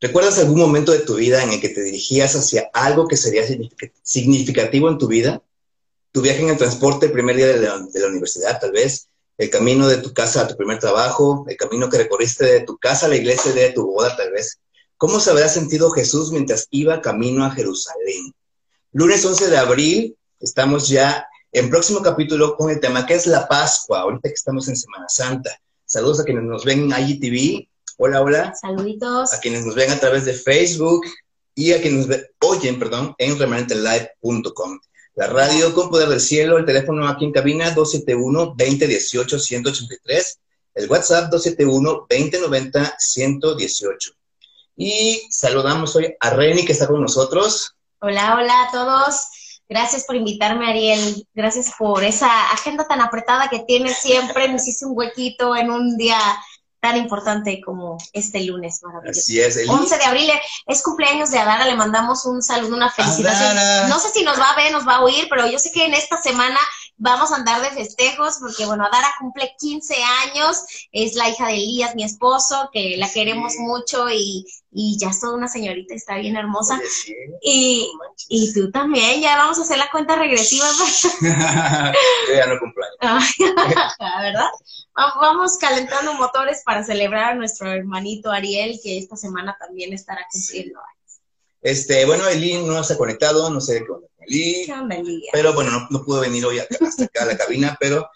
¿Recuerdas algún momento de tu vida en el que te dirigías hacia algo que sería significativo en tu vida? Tu viaje en el transporte el primer día de la, universidad, tal vez, el camino de tu casa a tu primer trabajo, el camino que recorriste de tu casa a la iglesia de tu boda, tal vez. ¿Cómo se habrá sentido Jesús mientras iba camino a Jerusalén? Lunes 11 de abril, estamos ya en próximo capítulo con el tema que es la Pascua, ahorita que estamos en Semana Santa. Saludos a quienes nos ven en IGTV, Hola, hola. Saluditos. A quienes nos ven a través de Facebook y a quienes nos oyen, perdón, en remanentelive.com. La radio con poder del cielo, el teléfono aquí en cabina 271-2018-183, el WhatsApp 271-2090-118. Y saludamos hoy a Reni que está con nosotros. Hola, hola a todos. Gracias por invitarme, Ariel. Gracias por esa agenda tan apretada que tienes siempre. Me hiciste un huequito en un día tan importante como este lunes maravilloso. Así es. El 11 de abril es cumpleaños de Adara, le mandamos un saludo, una felicitación. No sé si nos va a ver, nos va a oír, pero yo sé que en esta semana vamos a andar de festejos porque, bueno, Adara cumple 15 años, es la hija de Elías, mi esposo, que la queremos mucho y, y, ya es toda una señorita, está bien hermosa. y, y, tú también, ya vamos a hacer la cuenta regresiva. yo ya no cumplo ¿Verdad? Vamos calentando motores para celebrar a nuestro hermanito Ariel, que esta semana también estará cumpliendo años. Este, bueno, Eli no se ha conectado, no sé con Eli. Pero bueno, no, no, pudo venir hoy hasta acá a la cabina, pero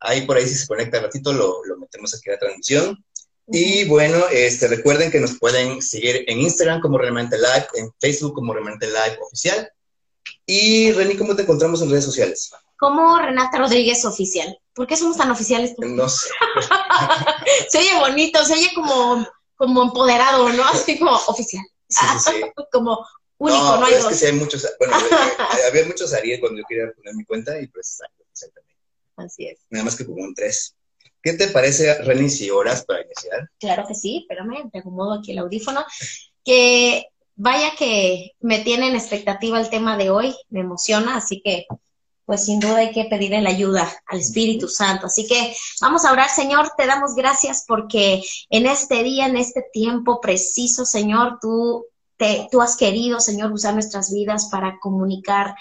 ahí por ahí si se conecta ratito lo, lo metemos aquí a la transmisión. Y bueno, este, recuerden que nos pueden seguir en Instagram como Remanente Live, en Facebook como Remanente Live Oficial. Y Reni, ¿cómo te encontramos en redes sociales? Como Renata Rodríguez Oficial. ¿Por qué somos tan oficiales? No sé. se oye bonito, se oye como, como empoderado, ¿no? Así como oficial. Sí, sí, sí. como único, no, no hay es dos. que sí hay muchos, bueno, eh, había muchos Ariel cuando yo quería poner mi cuenta y pues exactamente. Así es. Nada más que como un tres. ¿Qué te parece, Reni, si horas para iniciar? Claro que sí, espérame, te acomodo aquí el audífono. Que vaya que me tiene en expectativa el tema de hoy, me emociona, así que pues sin duda hay que pedirle la ayuda al Espíritu Santo. Así que vamos a orar, Señor, te damos gracias porque en este día, en este tiempo preciso, Señor, tú, te, tú has querido, Señor, usar nuestras vidas para comunicar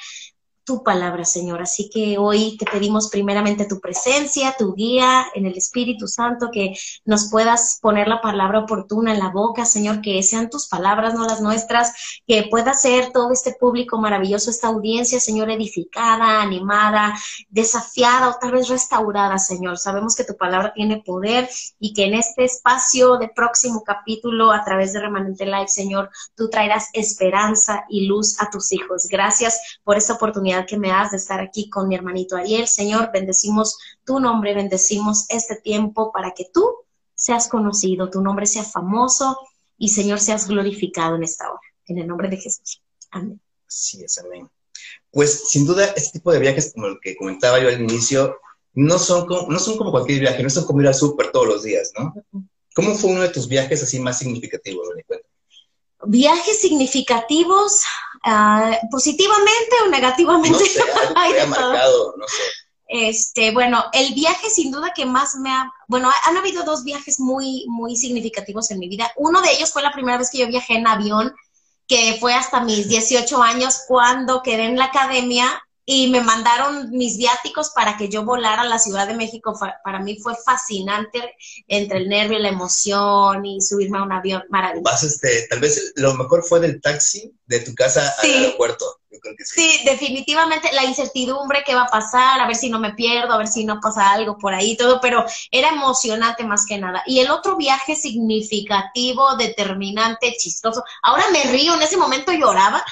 tu palabra, Señor. Así que hoy te pedimos primeramente tu presencia, tu guía en el Espíritu Santo, que nos puedas poner la palabra oportuna en la boca, Señor, que sean tus palabras, no las nuestras, que pueda ser todo este público maravilloso, esta audiencia, Señor, edificada, animada, desafiada o tal vez restaurada, Señor. Sabemos que tu palabra tiene poder y que en este espacio de próximo capítulo, a través de Remanente Live, Señor, tú traerás esperanza y luz a tus hijos. Gracias por esta oportunidad que me das de estar aquí con mi hermanito Ariel. Señor, bendecimos tu nombre, bendecimos este tiempo para que tú seas conocido, tu nombre sea famoso y Señor seas glorificado en esta hora. En el nombre de Jesús. Amén. Sí, es amén. Pues sin duda, este tipo de viajes, como el que comentaba yo al inicio, no son como, no son como cualquier viaje, no son como ir al súper todos los días, ¿no? ¿Cómo fue uno de tus viajes así más significativos? Viajes significativos, uh, positivamente o negativamente. No sé, algo que marcado, no sé. Este, bueno, el viaje sin duda que más me ha, bueno, han habido dos viajes muy, muy significativos en mi vida. Uno de ellos fue la primera vez que yo viajé en avión, que fue hasta mis 18 años cuando quedé en la academia y me mandaron mis viáticos para que yo volara a la Ciudad de México. Para mí fue fascinante entre el nervio, la emoción y subirme a un avión maravilloso. Vas, este, tal vez lo mejor fue del taxi de tu casa Sí. al aeropuerto. Yo creo que sí. Sí, definitivamente la incertidumbre que va a pasar, a ver si no me pierdo, a ver si no pasa algo por ahí, todo, pero era emocionante más que nada. Y el otro viaje significativo, determinante, chistoso. Ahora me río, en ese momento lloraba,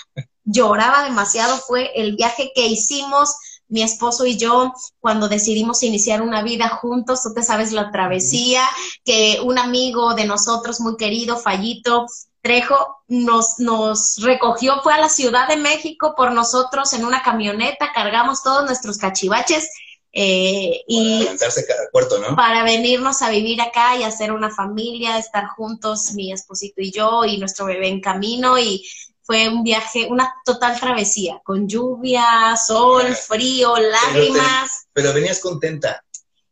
lloraba demasiado, fue el viaje que hicimos mi esposo y yo cuando decidimos iniciar una vida juntos, tú te sabes la travesía, que un amigo de nosotros muy querido, Fallito, Trejo nos, nos recogió, fue a la Ciudad de México por nosotros en una camioneta, cargamos todos nuestros cachivaches eh, y cada puerto, ¿no? para venirnos a vivir acá y hacer una familia, estar juntos, mi esposito y yo y nuestro bebé en camino y fue un viaje, una total travesía, con lluvia, sol, frío, lágrimas. Pero venías contenta.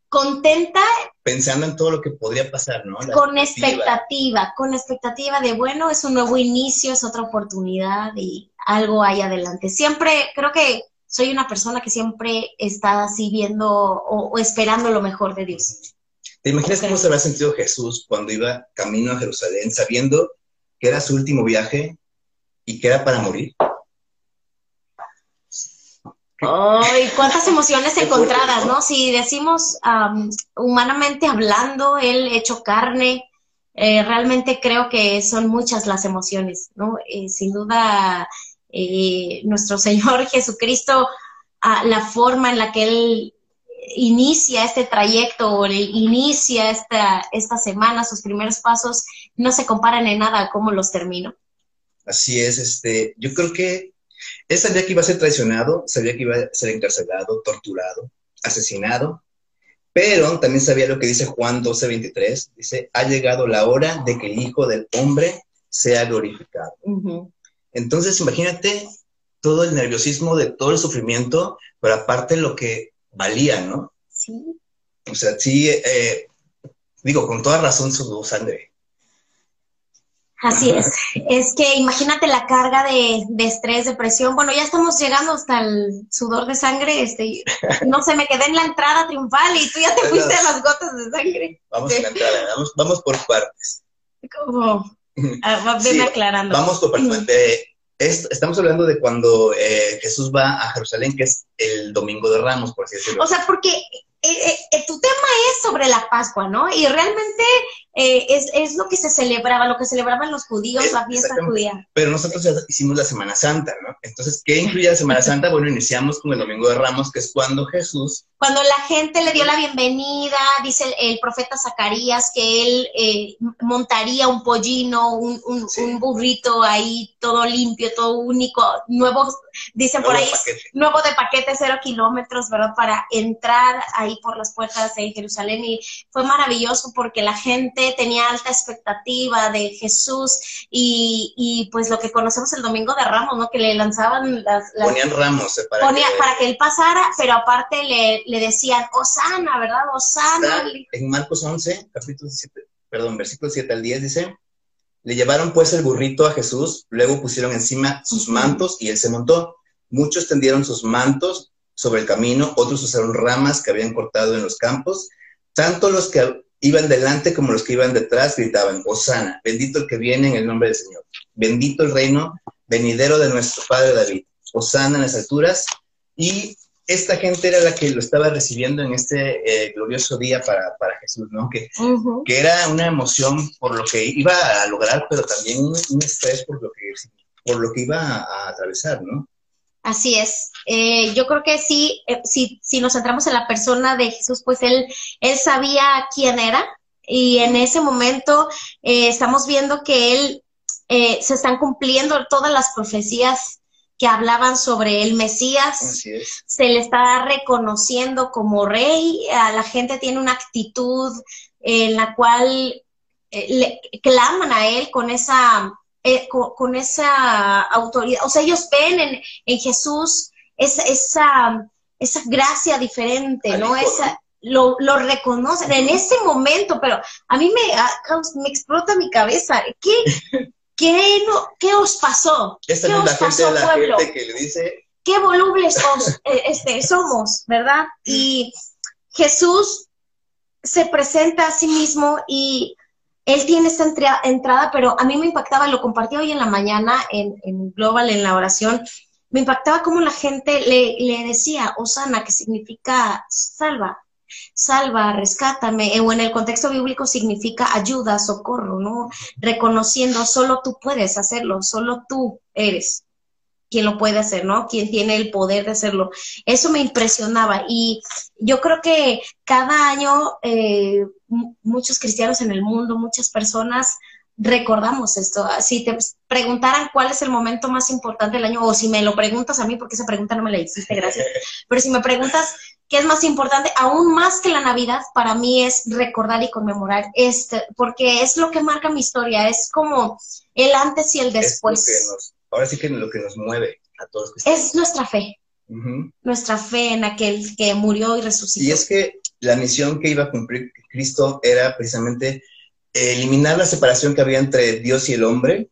contenta. Pensando en todo lo que podría pasar, ¿no? con expectativa. con expectativa de, bueno, es un nuevo inicio, es otra oportunidad y algo hay adelante. Siempre, creo que soy una persona que siempre está así viendo o, esperando lo mejor de Dios. ¿Te imaginas cómo se habrá sentido Jesús cuando iba camino a Jerusalén, sabiendo que era su último viaje y que era para morir? ¡Ay, cuántas emociones encontradas, ¿no? Si decimos humanamente hablando, él hecho carne, eh, realmente creo que son muchas las emociones, ¿no? Eh, sin duda, eh, nuestro Señor Jesucristo, ah, la forma en la que Él inicia este trayecto o inicia esta, esta semana, sus primeros pasos, no se comparan en nada a cómo los terminó. Así es, este, yo creo que él sabía que iba a ser traicionado, sabía que iba a ser encarcelado, torturado, asesinado, pero también sabía lo que dice Juan 12:23, dice, ha llegado la hora de que el Hijo del Hombre sea glorificado. Entonces, imagínate todo el nerviosismo de todo el sufrimiento, pero aparte lo que valía, ¿no? Sí. O sea, sí, eh, digo, con toda razón su sangre. Así es. Es que imagínate la carga de, de, estrés, depresión. Bueno, ya estamos llegando hasta el sudor de sangre. Este, no sé, me quedé en la entrada triunfal y tú ya te fuiste a las gotas de sangre. Vamos a la entrada, vamos, vamos por partes. ¿Cómo? Ah, venme aclarando. Vamos por partes. estamos hablando de cuando eh, Jesús va a Jerusalén, que es el domingo de Ramos, por así decirlo. O sea, porque eh, eh, tu tema es sobre la Pascua, ¿no? Y realmente eh, es, es, lo que se celebraba, lo que celebraban los judíos, la fiesta judía. Pero nosotros ya hicimos la Semana Santa, ¿no? Entonces, ¿qué incluye la Semana Santa? Bueno, iniciamos con el Domingo de Ramos, que es cuando Jesús... Cuando la gente le dio la bienvenida, dice el, profeta Zacarías que él montaría un pollino, un, un, burrito ahí, todo limpio, todo único, nuevo, dicen por ahí, nuevo de paquete, cero kilómetros, ¿verdad? Para entrar ahí por las puertas de Jerusalén y fue maravilloso porque la gente tenía alta expectativa de Jesús y, y pues lo que conocemos el Domingo de Ramos, ¿no? Que le lanzaban las... ponían ramos eh, para, que... para que él pasara, pero aparte le, le decían, Osana, ¿verdad? Osana. En Marcos 11, capítulo 7, perdón, versículo 7 al 10 dice... Le llevaron pues el burrito a Jesús, luego pusieron encima sus mantos y él se montó. Muchos tendieron sus mantos sobre el camino, otros usaron ramas que habían cortado en los campos. Tanto los que iban delante como los que iban detrás gritaban, Osana, bendito el que viene en el nombre del Señor, bendito el reino venidero de nuestro Padre David, Osana en las alturas. Y esta gente era la que lo estaba recibiendo en este eh, glorioso día para, Jesús, ¿no? Que, que era una emoción por lo que iba a lograr, pero también un, estrés por lo que, por lo que iba a atravesar, ¿no? Así es. Eh, yo creo que sí, eh, si, si nos centramos en la persona de Jesús, pues él, él sabía quién era y en ese momento eh, estamos viendo que él se están cumpliendo todas las profecías que hablaban sobre el Mesías. Se le está reconociendo como rey. A la gente tiene una actitud en la cual le claman a él con esa eh, con, esa autoridad. O sea, ellos ven en, en Jesús esa, esa, esa gracia diferente, ¿no? Esa, lo, lo, reconocen en ese momento, pero a mí me, me explota mi cabeza. ¿Qué, qué, no, qué os pasó? Esta ¿Qué os pasó, la pueblo? que le dice... Qué volubles eh, este, somos, ¿verdad? Y Jesús se presenta a sí mismo y él tiene esta entrada, pero a mí me impactaba, lo compartí hoy en la mañana en, Global, en la oración, me impactaba cómo la gente le, decía, Osana, que significa salva, salva, rescátame, o en el contexto bíblico significa ayuda, socorro, ¿no? Reconociendo, solo tú puedes hacerlo, solo tú eres quien lo puede hacer, ¿no? Quien tiene el poder de hacerlo. Eso me impresionaba y yo creo que cada año eh, muchos cristianos en el mundo, muchas personas recordamos esto. Si te preguntaran cuál es el momento más importante del año, o si me lo preguntas a mí, porque esa pregunta no me la hiciste, gracias, pero si me preguntas qué es más importante, aún más que la Navidad, para mí es recordar y conmemorar este, porque es lo que marca mi historia, es como el antes y el después ahora sí que lo que nos mueve a todos. Es nuestra fe. Nuestra fe en aquel que murió y resucitó. Y es que la misión que iba a cumplir Cristo era precisamente eliminar la separación que había entre Dios y el hombre,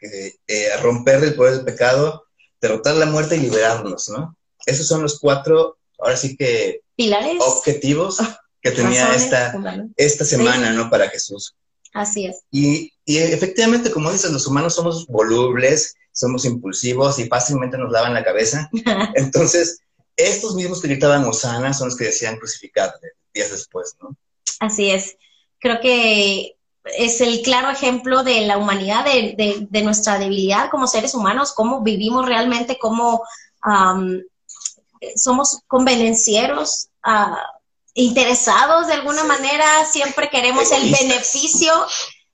eh, romper el poder del pecado, derrotar la muerte y liberarnos, ¿no? Esos son los cuatro, ahora sí que... Pilares. Objetivos que tenía esta, esta semana, ¿no? Para Jesús. Así es. Y, y, efectivamente, como dices, los humanos somos volubles, somos impulsivos y fácilmente nos lavan la cabeza. Entonces, estos mismos que gritaban Osana son los que decían crucificar días después, ¿no? Así es. Creo que es el claro ejemplo de la humanidad, de, de, nuestra debilidad como seres humanos, cómo vivimos realmente, cómo somos convenencieros, uh, interesados de alguna manera, siempre queremos el beneficio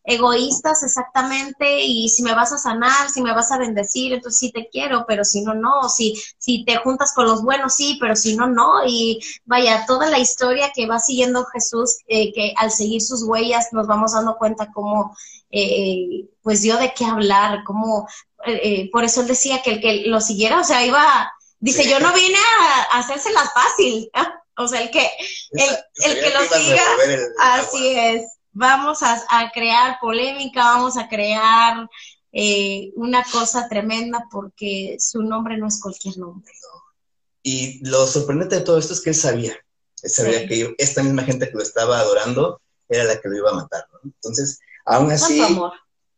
egoístas exactamente y si me vas a sanar, si me vas a bendecir, entonces sí te quiero, pero si no, no, si, si te juntas con los buenos, sí, pero si no, no. Y vaya, toda la historia que va siguiendo Jesús, eh, que al seguir sus huellas nos vamos dando cuenta cómo, eh, pues dio de qué hablar, cómo, eh, por eso él decía que el que lo siguiera, o sea, iba, dice, yo no vine a, hacerse hacérselas fácil, o sea, el que, el, el que lo siga, así es vamos a, crear polémica, vamos a crear eh, una cosa tremenda porque su nombre no es cualquier nombre. Y lo sorprendente de todo esto es que él sabía, él sabía que esta misma gente que lo estaba adorando era la que lo iba a matar. Entonces, aún así,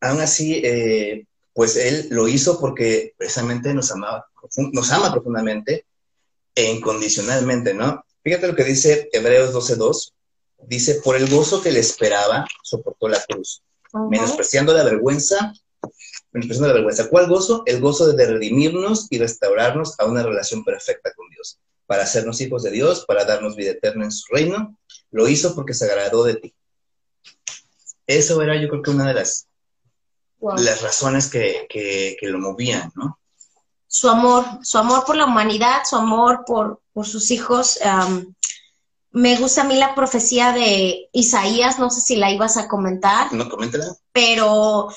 aún así, eh, pues él lo hizo porque precisamente nos amaba, nos ama profundamente e incondicionalmente, ¿no? Fíjate lo que dice Hebreos 12.2 dice, por el gozo que le esperaba, soportó la cruz, menospreciando la vergüenza, menospreciando la vergüenza. ¿Cuál gozo? El gozo de redimirnos y restaurarnos a una relación perfecta con Dios, para hacernos hijos de Dios, para darnos vida eterna en su reino. Lo hizo porque se agradó de ti. Eso era yo creo que una de las, las razones que, que, lo movían, ¿no? Su amor, su amor por la humanidad, su amor por, por sus hijos me gusta a mí la profecía de Isaías, no sé si la ibas a comentar. No, coméntala. Pero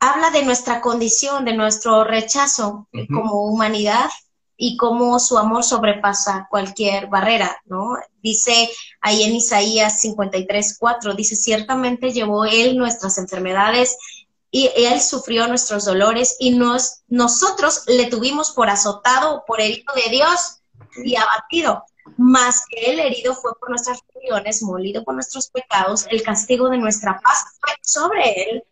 habla de nuestra condición, de nuestro rechazo como humanidad y cómo su amor sobrepasa cualquier barrera, ¿no? Dice ahí en Isaías 53, 4, dice, ciertamente llevó él nuestras enfermedades y él sufrió nuestros dolores y nos, nosotros le tuvimos por azotado, por herido de Dios y abatido más que el herido fue por nuestras rebeliones, molido por nuestros pecados, el castigo de nuestra paz fue sobre él,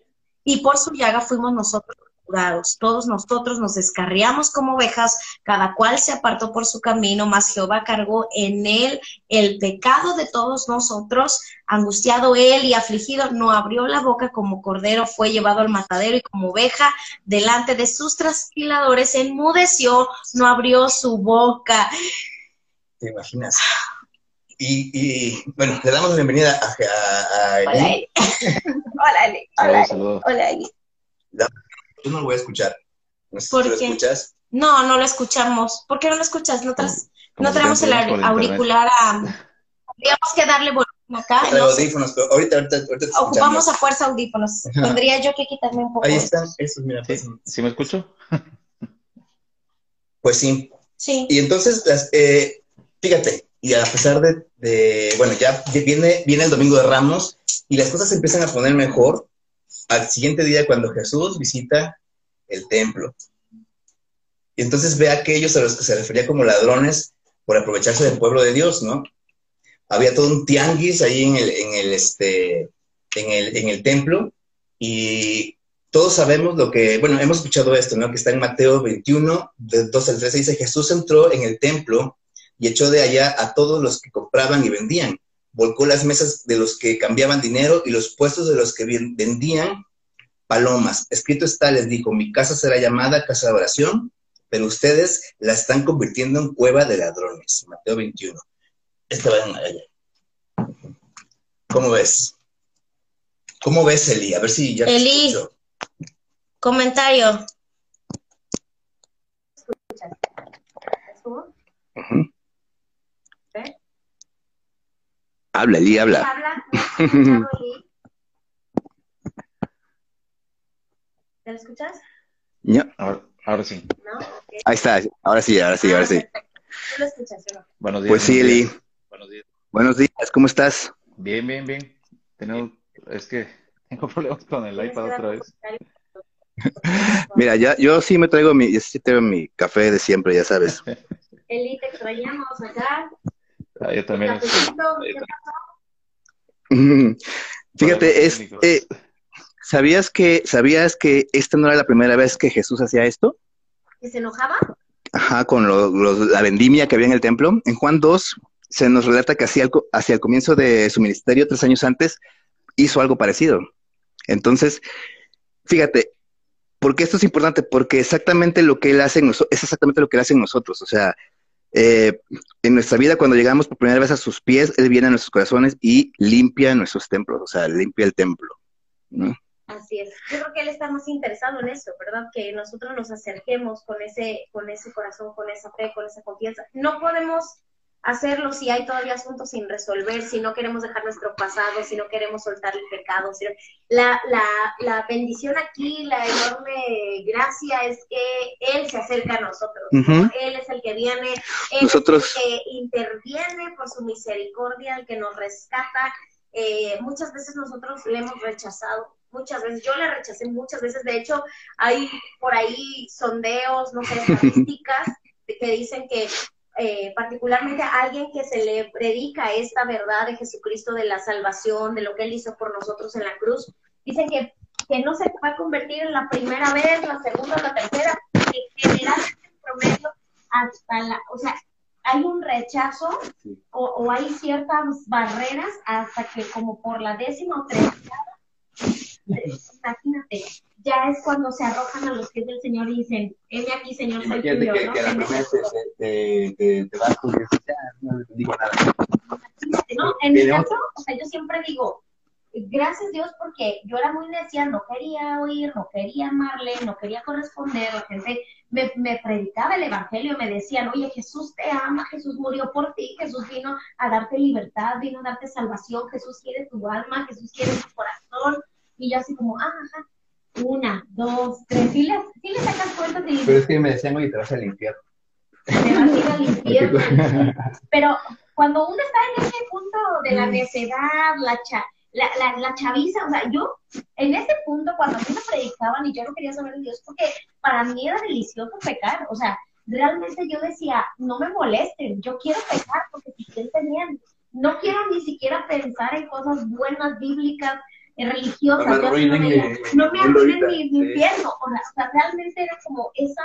y por su llaga fuimos nosotros curados. Todos nosotros nos descarriamos como ovejas, cada cual se apartó por su camino, mas Jehová cargó en él el pecado de todos nosotros, angustiado él y afligido, no abrió la boca como cordero, fue llevado al matadero y como oveja delante de sus trasquiladores enmudeció, no abrió su boca. ¿Te imaginas? Y, y bueno, le damos la bienvenida a, a, Hola, Eli. Hola, Eli. Hola, Hola, Eli. Yo no lo voy a escuchar. No sé ¿Por si qué? lo escuchas. No, no lo escuchamos. ¿Por qué no lo escuchas? No, tras, no tenemos el auricular a... Tendríamos que darle volumen acá. No audífonos, pero ahorita, ahorita, ahorita Ocupamos a fuerza audífonos. Tendría yo que quitarme un poco. Ahí están, estos, mira. ¿Sí? Pues, ¿Sí me escucho? Pues sí. Sí. Y entonces, las, eh, Fíjate, y a pesar de, bueno, ya viene, viene el domingo de Ramos y las cosas empiezan a poner mejor al siguiente día cuando Jesús visita el templo. Y entonces ve a aquellos a los que se refería como ladrones por aprovecharse del pueblo de Dios, ¿no? Había todo un tianguis ahí en el, en el, este, en el, en el templo y todos sabemos lo que, bueno, hemos escuchado esto, ¿no? Que está en Mateo 21, de 2 al 13, dice, Jesús entró en el templo y echó de allá a todos los que compraban y vendían. Volcó las mesas de los que cambiaban dinero y los puestos de los que vendían palomas. Escrito está, les dijo, mi casa será llamada casa de oración, pero ustedes la están convirtiendo en cueva de ladrones. Mateo 21. Esta va allá. ¿Cómo ves? ¿Cómo ves, Eli? A ver si ya Eli, comentario. Habla, Eli, habla. ¿Habla? ¿Te lo escuchas? Ya, ahora, sí. Ahí está, ahora sí, ahora sí, ahora sí. ¿Tú lo escuchas, Buenos días. Pues sí, Eli. Buenos días. Buenos días, ¿cómo estás? Bien, bien, bien. Tengo, es que tengo problemas con el iPad otra vez. Mira, ya, yo sí me traigo mi, yo sí tengo mi café de siempre, ya sabes. Eli, te extrañamos acá. Ah, yo también. Fíjate, es, eh, ¿sabías que, sabías que esta no era la primera vez que Jesús hacía esto? ¿Que se enojaba? Ajá, con lo- la vendimia que había en el templo. En Juan 2 se nos relata que hacia el, hacia el comienzo de su ministerio, tres años antes, hizo algo parecido. Entonces, fíjate, ¿por qué esto es importante? Porque exactamente lo que él hace en es exactamente lo que él hace en nosotros. O sea, eh, en nuestra vida, cuando llegamos por primera vez a sus pies, él viene a nuestros corazones y limpia nuestros templos, o sea, limpia el templo. Así es. Yo creo que él está más interesado en eso, ¿verdad? Que nosotros nos acerquemos con ese, con ese corazón, con esa fe, con esa confianza. No podemos hacerlo si hay todavía asuntos sin resolver, si no queremos dejar nuestro pasado, si no queremos soltar el pecado. si no- La, la, la bendición aquí, la enorme gracia es que Él se acerca a nosotros. Él es el que viene, Él Nosotros- es el que interviene por su misericordia, el que nos rescata. Eh, muchas veces nosotros le hemos rechazado, muchas veces, yo le rechacé muchas veces, de hecho hay por ahí sondeos, no sé, estadísticas que dicen que eh, particularmente a alguien que se le predica esta verdad de Jesucristo, de la salvación, de lo que Él hizo por nosotros en la cruz, dicen que, que no se va a convertir en la primera vez, la segunda, la tercera, que generalmente en promedio hasta la, o sea, hay un rechazo o, o hay ciertas barreras hasta que como por la décima o eh, imagínate, ya es cuando se arrojan a los pies del Señor y dicen, heme aquí, Señor, soy tuyo, ¿no? Heme aquí. te vas con ya, no digo nada. ¿no? En mi caso, o sea, yo siempre digo, gracias Dios porque yo era muy necia, no quería oír, no quería amarle, no quería corresponder, la gente me, me predicaba el evangelio, me decían, oye, Jesús te ama, Jesús murió por ti, Jesús vino a darte libertad, vino a darte salvación, Jesús quiere tu alma, Jesús quiere tu corazón, y yo así como, ah, ajá, una, dos, tres, sí le, sí le sacas cuentas y Pero es que me decían, oye, te vas al infierno. te vas a ir al infierno. Pero cuando uno está en ese punto de la necedad, la, cha, la, la, la chaviza, o sea, yo en ese punto cuando a mí me predicaban y yo no quería saber de Dios, porque para mí era delicioso pecar, o sea, realmente yo decía, no me molesten, yo quiero pecar porque si sienten bien, no quiero ni siquiera pensar en cosas buenas, bíblicas, religiosas, No me arruinen no me mi arruinen mi, o sea, realmente era como esa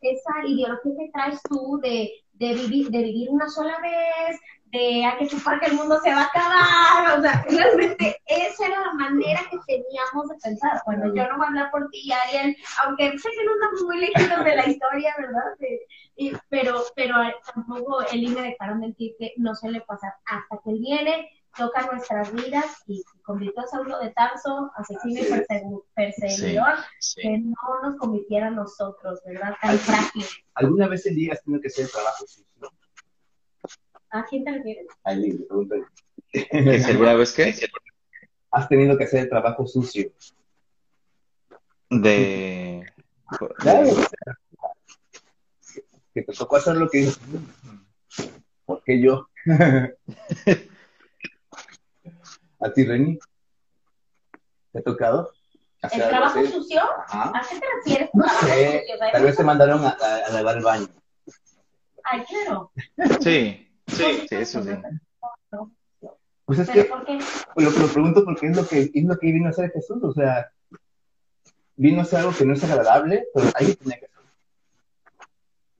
esa ideología que traes tú de, de, vivir, de vivir una sola vez, de hay que chupar que el mundo se va a acabar, o sea, realmente esa era la manera que teníamos de pensar. Bueno, yo no voy a hablar por ti, Ariel, aunque sé que no estamos muy lejitos de la historia, ¿verdad? De- y- pero, pero tampoco y me dejaron mentir que no suele pasar hasta que él viene, toca nuestras vidas y convirtió a Saulo de Tarso, asesino y persegu- perseguidor, que no nos convirtiera a nosotros, ¿verdad? Tan frágil. ¿Alguna vez el día has tenido que hacer el trabajo sucio? ¿A quién te refieres? Pregúntale. ¿Que si alguna vez qué? Has tenido que hacer el trabajo sucio. De... Claro. Que te tocó hacer lo que. ¿Por qué yo? ¿A ti, Reni? ¿Te ha tocado? ¿El trabajo así? sucio? Ajá. ¿A qué te refieres con trabajo Sí, sucio? O sea, tal vez te mandaron a, a- a lavar el baño. Ay, claro. Sí, sí, sí, eso sí. Pues es ¿Pero que por qué? lo, lo pregunto porque es lo que es lo que vino a hacer Jesús. O sea, vino a hacer algo que no es agradable, pero alguien tenía que hacerlo.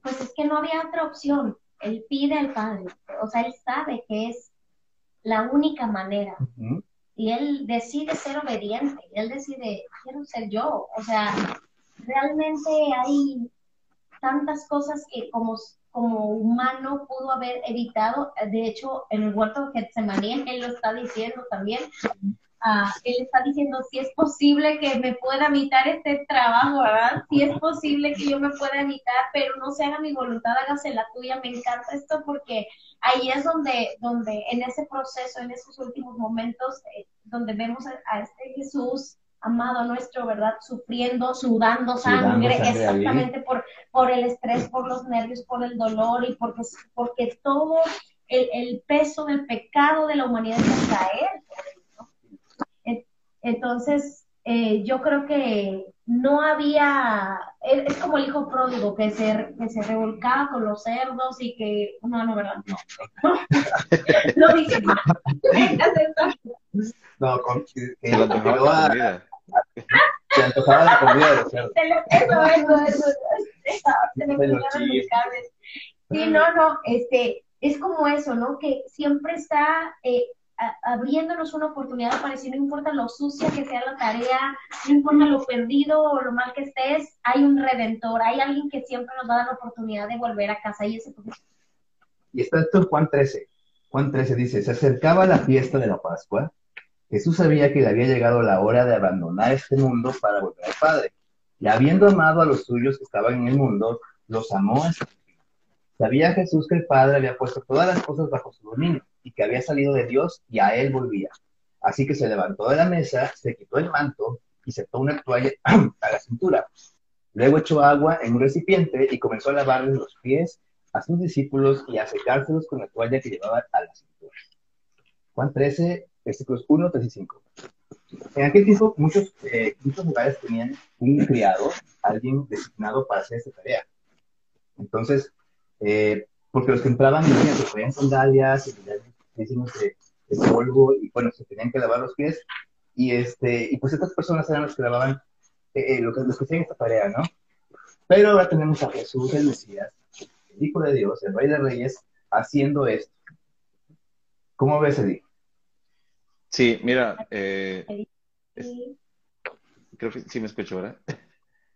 Pues es que no había otra opción. Él pide al Padre. O sea, él sabe que es la única manera. Y él decide ser obediente, él decide, quiero ser yo, o sea, realmente hay tantas cosas que como, como humano pudo haber evitado, de hecho, en el huerto de Getsemaní, él lo está diciendo también, Ah, él está diciendo si es posible que me pueda evitar este trabajo, ¿verdad? Si es posible que yo me pueda evitar, pero no se haga mi voluntad, hágase la tuya. Me encanta esto porque ahí es donde, donde en ese proceso, en esos últimos momentos, eh, donde vemos a, a este Jesús amado nuestro, ¿verdad? Sufriendo, sudando sangre, sangre ahí. exactamente por, por el estrés, por los nervios, por el dolor y porque, porque todo el, peso del pecado de la humanidad contra él. Entonces, eh, yo creo que no había, es, como el hijo pródigo que se, que se revolcaba con los cerdos y que, no, no, ¿verdad? No, no dije más. No, con, que, que lo a, se antojaba la comida de los cerdos. Eso, eso, eso. Se me los Sí, no, no, este, es como eso, ¿no? Que siempre está eh, abriéndonos una oportunidad para decir, no importa lo sucia que sea la tarea, no importa lo perdido o lo mal que estés, hay un redentor, hay alguien que siempre nos va a dar la oportunidad de volver a casa. Y, ese... y está esto en Juan 13. Juan 13 dice, se acercaba la fiesta de la Pascua. Jesús sabía que le había llegado la hora de abandonar este mundo para volver al Padre. Y habiendo amado a los suyos que estaban en el mundo, los amó a Sabía Jesús que el Padre había puesto todas las cosas bajo su dominio y que había salido de Dios y a él volvía. Así que se levantó de la mesa, se quitó el manto y se tomó una toalla a la cintura. Luego echó agua en un recipiente y comenzó a lavarles los pies a sus discípulos y a secárselos con la toalla que llevaba a la cintura. Juan 13, versículos 1, 3 y 5. En aquel tiempo muchos, eh, muchos lugares tenían un criado, alguien designado para hacer esa tarea. Entonces, eh, porque los que entraban se ponían sandalias y decimos de, de polvo y bueno, se tenían que lavar los pies y este y pues estas personas eran los que lavaban eh, eh, los, que, hacían esta tarea, ¿no? Pero ahora tenemos a Jesús, el Mesías, el Hijo de Dios, el Rey de Reyes, haciendo esto. ¿Cómo ves, Eddie? Sí, mira, eh, creo que sí me escucho, ¿verdad?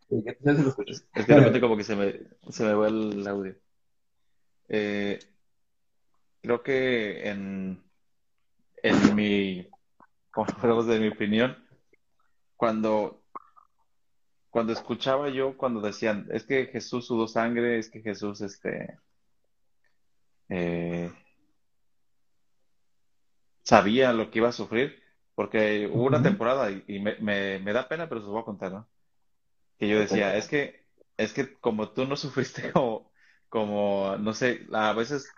Sí, ya, se lo escucho. Es que de repente como que se me, se me va el audio. Eh, creo que en, en mi, como de mi opinión, cuando, cuando escuchaba yo, cuando decían, es que Jesús sudó sangre, es que Jesús, este, eh, sabía lo que iba a sufrir, porque hubo una temporada y, me, me, da pena, pero se los voy a contar, ¿no? Que yo decía, es que, es que como tú no sufriste como, como, no sé, a veces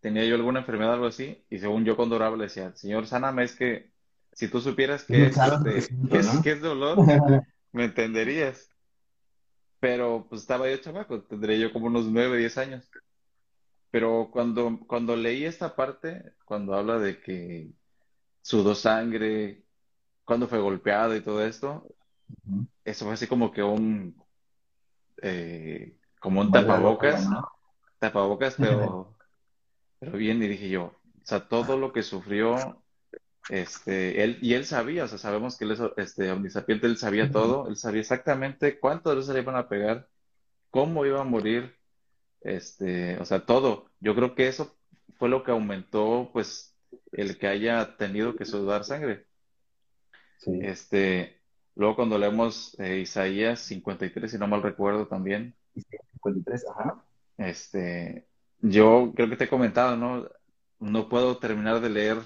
tenía yo alguna enfermedad o algo así, y según yo cuando oraba le decía, Señor, sáname, es que si tú supieras que, es, este, que, es, dolor, me entenderías. Pero pues estaba yo chamaco, tendría yo como unos nueve, diez años. Pero cuando, cuando leí esta parte, cuando habla de que sudó sangre, cuando fue golpeado y todo esto, eso fue así como que un, eh, como un tapabocas, tapabocas, pero pero bien, y dije yo, o sea, todo lo que sufrió, este, él, y él sabía, o sea, sabemos que él es este, omnisapiente, él sabía todo, él sabía exactamente cuántos veces le iban a pegar, cómo iba a morir, este, o sea, todo. Yo creo que eso fue lo que aumentó, pues, el que haya tenido que sudar sangre. Sí. Este, luego cuando leemos eh, Isaías 53, si no mal recuerdo también. 53, ajá. Este, yo creo que te he comentado, ¿no? No puedo terminar de leer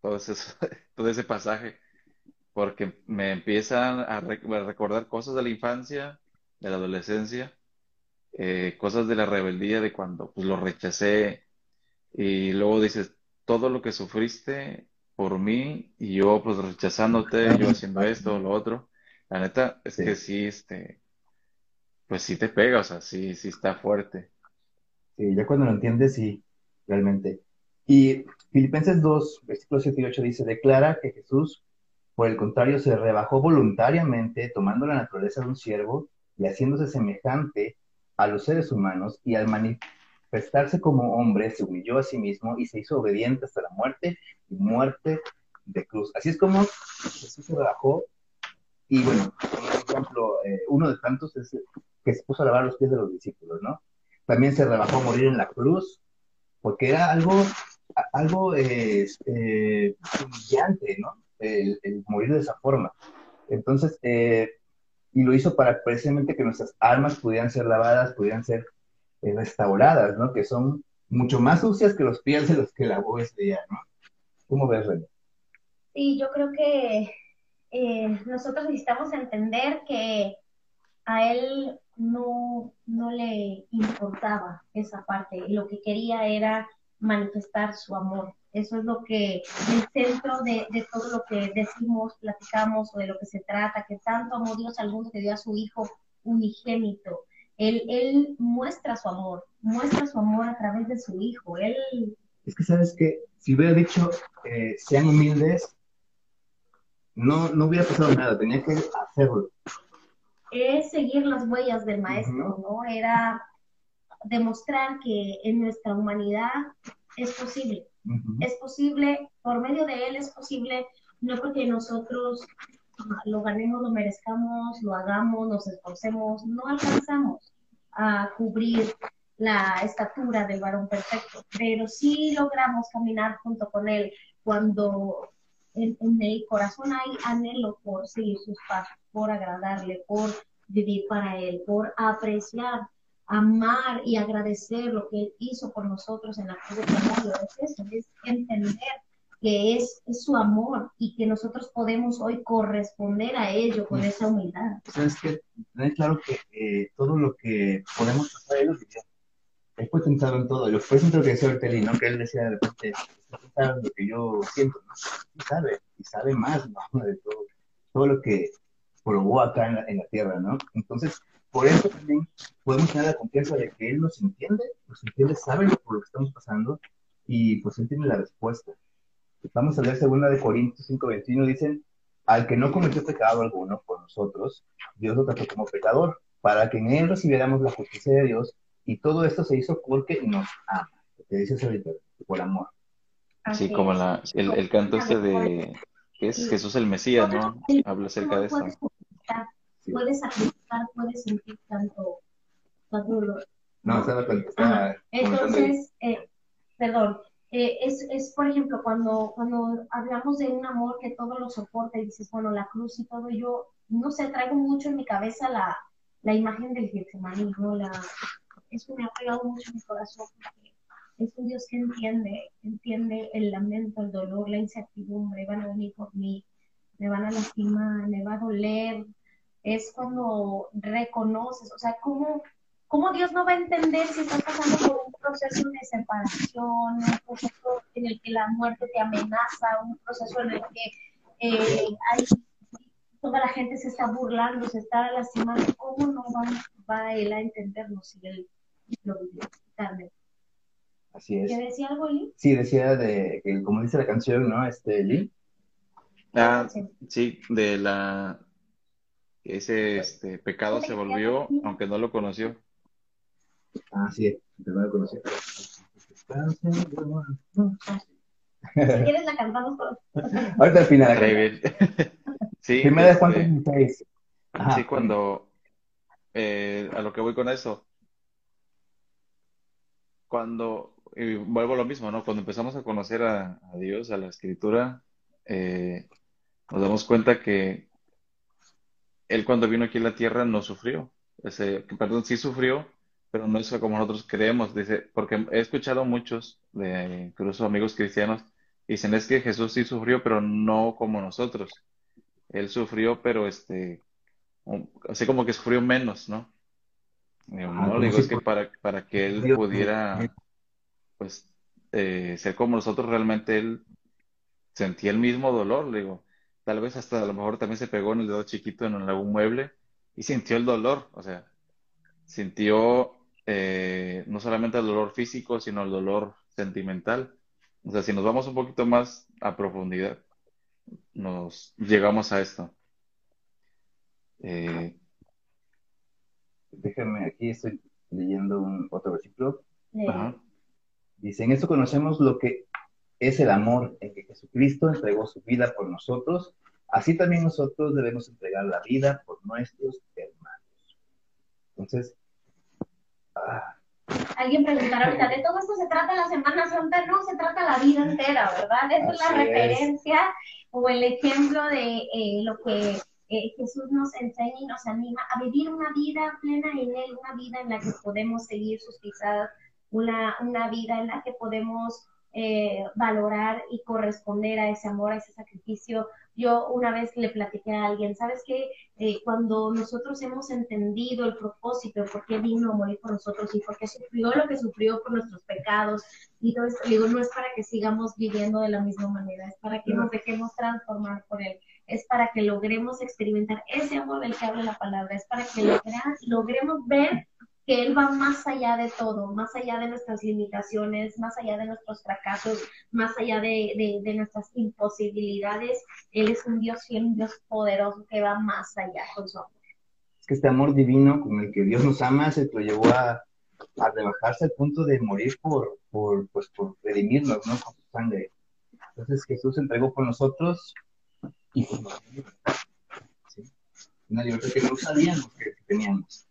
todo ese, todo ese pasaje porque me empiezan a, recordar cosas de la infancia, de la adolescencia, eh, cosas de la rebeldía de cuando pues, lo rechacé y luego dices, todo lo que sufriste por mí y yo pues rechazándote, yo haciendo esto, o lo otro. La neta es que sí, este, pues sí te pega, o sea, sí, sí está fuerte. Sí, ya cuando lo entiendes, sí, realmente. Y Filipenses 2, versículos 7 y 8 dice, declara que Jesús, por el contrario, se rebajó voluntariamente, tomando la naturaleza de un siervo y haciéndose semejante a los seres humanos, y al manifestarse como hombre, se humilló a sí mismo y se hizo obediente hasta la muerte y muerte de cruz. Así es como Jesús se rebajó. Y bueno, por ejemplo, eh, uno de tantos es que se puso a lavar los pies de los discípulos, ¿no? también se rebajó a morir en la cruz, porque era algo, algo este, humillante, ¿no? El, morir de esa forma. Entonces, eh, y lo hizo para precisamente que nuestras almas pudieran ser lavadas, pudieran ser eh, restauradas, ¿no? Que son mucho más sucias que los pies de los que lavó ese día, ¿no? ¿Cómo ves, René? Sí, yo creo que eh, nosotros necesitamos entender que a él no, no le importaba esa parte. Lo que quería era manifestar su amor. Eso es lo que, el centro de, de, todo lo que decimos, platicamos o de lo que se trata, que tanto amó Dios al mundo que dio a su Hijo unigénito. Él, él muestra su amor, muestra su amor a través de su Hijo. Él... Es que sabes que si hubiera dicho, eh, sean humildes, no, no hubiera pasado nada, tenía que hacerlo. Es seguir las huellas del maestro, ¿no? Era demostrar que en nuestra humanidad es posible. Es posible, por medio de él es posible, no porque nosotros lo ganemos, lo merezcamos, lo hagamos, nos esforcemos, no alcanzamos a cubrir la estatura del varón perfecto, pero sí logramos caminar junto con él cuando en, en el corazón hay anhelo por seguir sus pasos, por agradarle, por vivir para él, por apreciar amar y agradecer lo que Él hizo por nosotros en la cruz de Calvario. Es eso, es entender que es, su amor y que nosotros podemos hoy corresponder a ello con esa humildad. Sabes que tener claro que eh, todo lo que podemos hacer, Él lo fue tentado en todo. Lo fue lo que decía Ortelli, ¿no? Que él decía de repente, lo que yo siento, ¿no? Y sabe, y sabe más, ¿no? De todo, todo lo que probó acá en la, en la tierra, ¿no? Entonces, por eso también podemos tener la confianza de que Él nos entiende, nos entiende, sabe por lo que estamos pasando y pues Él tiene la respuesta. Vamos a leer segunda de Corintios 5:21, dicen, al que no cometió pecado alguno por nosotros, Dios lo trató como pecador, para que en Él recibiéramos la justicia de Dios, y todo esto se hizo porque nos ama, que dice ahorita, por amor. Sí, como la, el, el canto este de, que es Jesús el Mesías, ¿no? Habla acerca de eso puedes sacrificar, puedes sentir tanto, dolor. No, está, Entonces, eh, perdón, eh, es, es, por ejemplo, cuando, cuando hablamos de un amor que todo lo soporta y dices, bueno, la cruz y todo, yo, no sé, traigo mucho en mi cabeza la, la imagen del Getsemaní, ¿no? La, eso me ha pegado mucho en mi corazón, porque es un Dios que entiende, entiende el lamento, el dolor, la incertidumbre, van a venir por mí, me van a lastimar, me va a doler, es cuando reconoces, o sea, ¿cómo, cómo Dios no va a entender si estás pasando por un proceso de separación, un proceso en el que la muerte te amenaza, un proceso en el que eh, hay, toda la gente se está burlando, se está lastimando, ¿cómo no va, Él a entendernos si Él lo vivió? Así es. ¿Qué decía algo, Lee? Sí, decía de, como dice la canción, ¿no? Este, Lee. Ah, sí, de la ese este, pecado se volvió, aunque no lo conoció. Ah, sí, aunque no lo conoció. Si quieres la cantamos Ahorita al final. sí. Primera vez cuánto Sí, cuando eh, a lo que voy con eso. Cuando y vuelvo a lo mismo, ¿no? Cuando empezamos a conocer a, a Dios, a la Escritura, eh, nos damos cuenta que él cuando vino aquí a la tierra no sufrió. Ese, perdón, sí sufrió, pero no es como nosotros creemos. Dice, porque he escuchado muchos, de, incluso amigos cristianos, dicen es que Jesús sí sufrió, pero no como nosotros. Él sufrió, pero este, así como que sufrió menos, ¿no? Ah, no, digo, es que para, para que él pudiera, pues, eh, ser como nosotros, realmente él sentía el mismo dolor, le digo tal vez hasta a lo mejor también se pegó en el dedo chiquito en algún mueble y sintió el dolor, o sea, sintió eh, no solamente el dolor físico, sino el dolor sentimental. O sea, si nos vamos un poquito más a profundidad, nos llegamos a esto. Eh, Déjame, aquí estoy leyendo un otro versículo. Dice, en esto conocemos lo que es el amor en que Jesucristo entregó su vida por nosotros, así también nosotros debemos entregar la vida por nuestros hermanos. Entonces, ah. alguien preguntará ahorita, ¿de todo esto se trata la Semana Santa? No, se trata la vida entera, ¿verdad? Esa es la referencia o el ejemplo de eh, lo que eh, Jesús nos enseña y nos anima a vivir una vida plena en Él, una vida en la que podemos seguir sus pisadas, una, una vida en la que podemos eh, valorar y corresponder a ese amor, a ese sacrificio Yo una vez le platiqué a alguien, ¿sabes qué? Eh, cuando nosotros hemos entendido el propósito, por qué vino a morir por nosotros y por qué sufrió lo que sufrió por nuestros pecados y todo esto, digo, no es para que sigamos viviendo de la misma manera, es para que nos dejemos transformar por Él, es para que logremos experimentar ese amor del que habla la palabra, es para que logremos ver que Él va más allá de todo, más allá de nuestras limitaciones, más allá de nuestros fracasos, más allá de, nuestras imposibilidades. Él es un Dios y un Dios poderoso que va más allá con su amor. Es que este amor divino con el que Dios nos ama se lo llevó a, a rebajarse al punto de morir por, por, pues, por redimirnos, ¿no? Con su sangre. Entonces Jesús se entregó por nosotros y por nos ¿sí? Una libertad que no sabíamos que teníamos.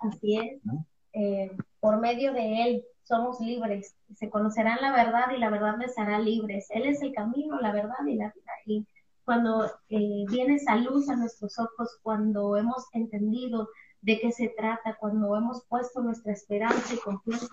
Así es. Eh, por medio de Él somos libres. Se conocerán la verdad y la verdad les hará libres. Él es el camino, la verdad y la vida. Y cuando eh, viene esa luz a nuestros ojos, cuando hemos entendido de qué se trata, cuando hemos puesto nuestra esperanza y confianza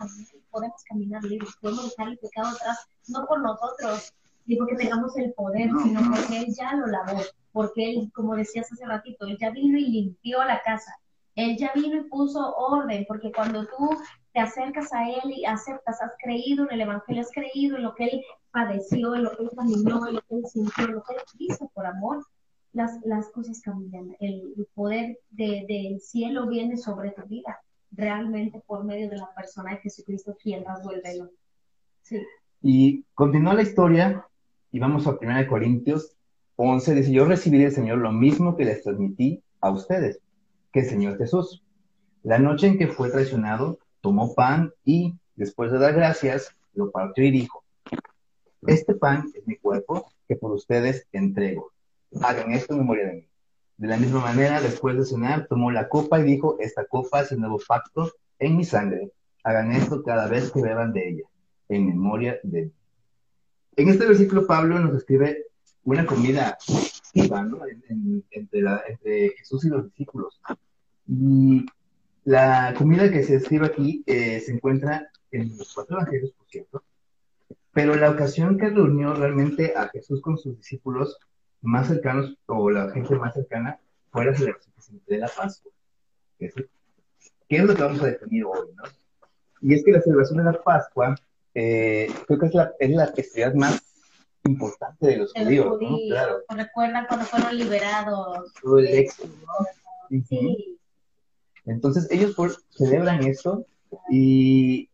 podemos caminar libres, podemos dejar el pecado atrás, no por nosotros, ni porque tengamos el poder, sino porque Él ya lo lavó, porque Él, como decías hace ratito, Él ya vino y limpió la casa, él ya vino y puso orden, porque cuando tú te acercas a Él y aceptas, has creído en el Evangelio, has creído en lo que Él padeció, en lo que Él caminó, en lo que Él sintió, en lo que Él hizo por amor, las, las cosas cambian. El, poder del cielo viene sobre tu vida, realmente por medio de la persona de Jesucristo, quien resuelve el Sí. Y continúa la historia, y vamos a 1 Corintios 11, dice, yo recibí del Señor lo mismo que les transmití a ustedes el Señor Jesús. La noche en que fue traicionado, tomó pan y, después de dar gracias, lo partió y dijo, este pan es mi cuerpo que por ustedes entrego. Hagan esto en memoria de mí. De la misma manera, después de cenar, tomó la copa y dijo, esta copa es el nuevo pacto en mi sangre. Hagan esto cada vez que beban de ella, en memoria de mí. En este versículo Pablo nos escribe una comida entre, Jesús y los discípulos. Y la comida que se describe aquí eh, se encuentra en los cuatro evangelios, por cierto, pero la ocasión que reunió realmente a Jesús con sus discípulos más cercanos, o la gente más cercana, fue la celebración de la Pascua. ¿Qué es lo que vamos a definir hoy? ¿no? Y es que la celebración de la Pascua eh, creo que es la, es la festividad más importante de los judíos, ¿no? Claro. Recuerdan cuando fueron liberados. Todo el éxito, Sí. Entonces ellos celebran esto y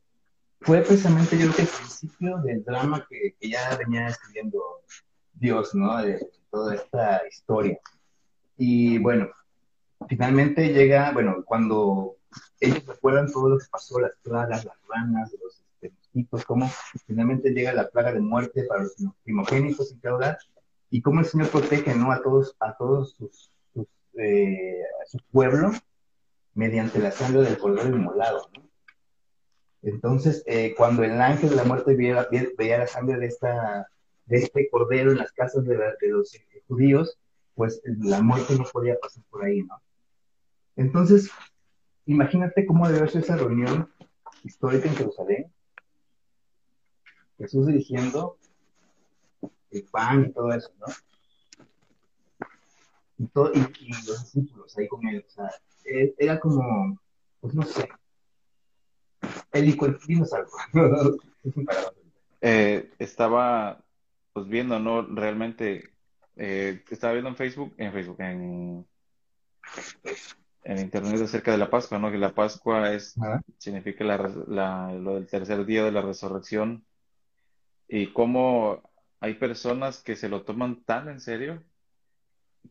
fue precisamente yo creo que el principio del drama que, ya venía escribiendo Dios, ¿no? De toda esta historia. Y bueno, finalmente llega, bueno, cuando ellos recuerdan todo lo que pasó, las plagas, las ranas, los y pues cómo finalmente llega la plaga de muerte para los primogénitos y hablar y cómo el Señor protege ¿no? a todos, a todos sus, eh, a su pueblo mediante la sangre del cordero inmolado. ¿no? Entonces, eh, cuando el ángel de la muerte veía, la sangre de, esta, de este cordero en las casas de, de los judíos, pues la muerte no podía pasar por ahí, ¿no? Entonces, imagínate cómo debe ser esa reunión histórica en Jerusalén, Jesús dirigiendo el pan y todo eso, ¿no? Y, todo, y, los discípulos ahí con él, o sea, e, era como, pues no sé, dijo, dinos algo. eh, estaba, pues viendo, ¿no? Realmente, eh, estaba viendo en Facebook, en Facebook, en, en Internet acerca de la Pascua, ¿no? Que la Pascua es, significa la, la, lo del tercer día de la resurrección y cómo hay personas que se lo toman tan en serio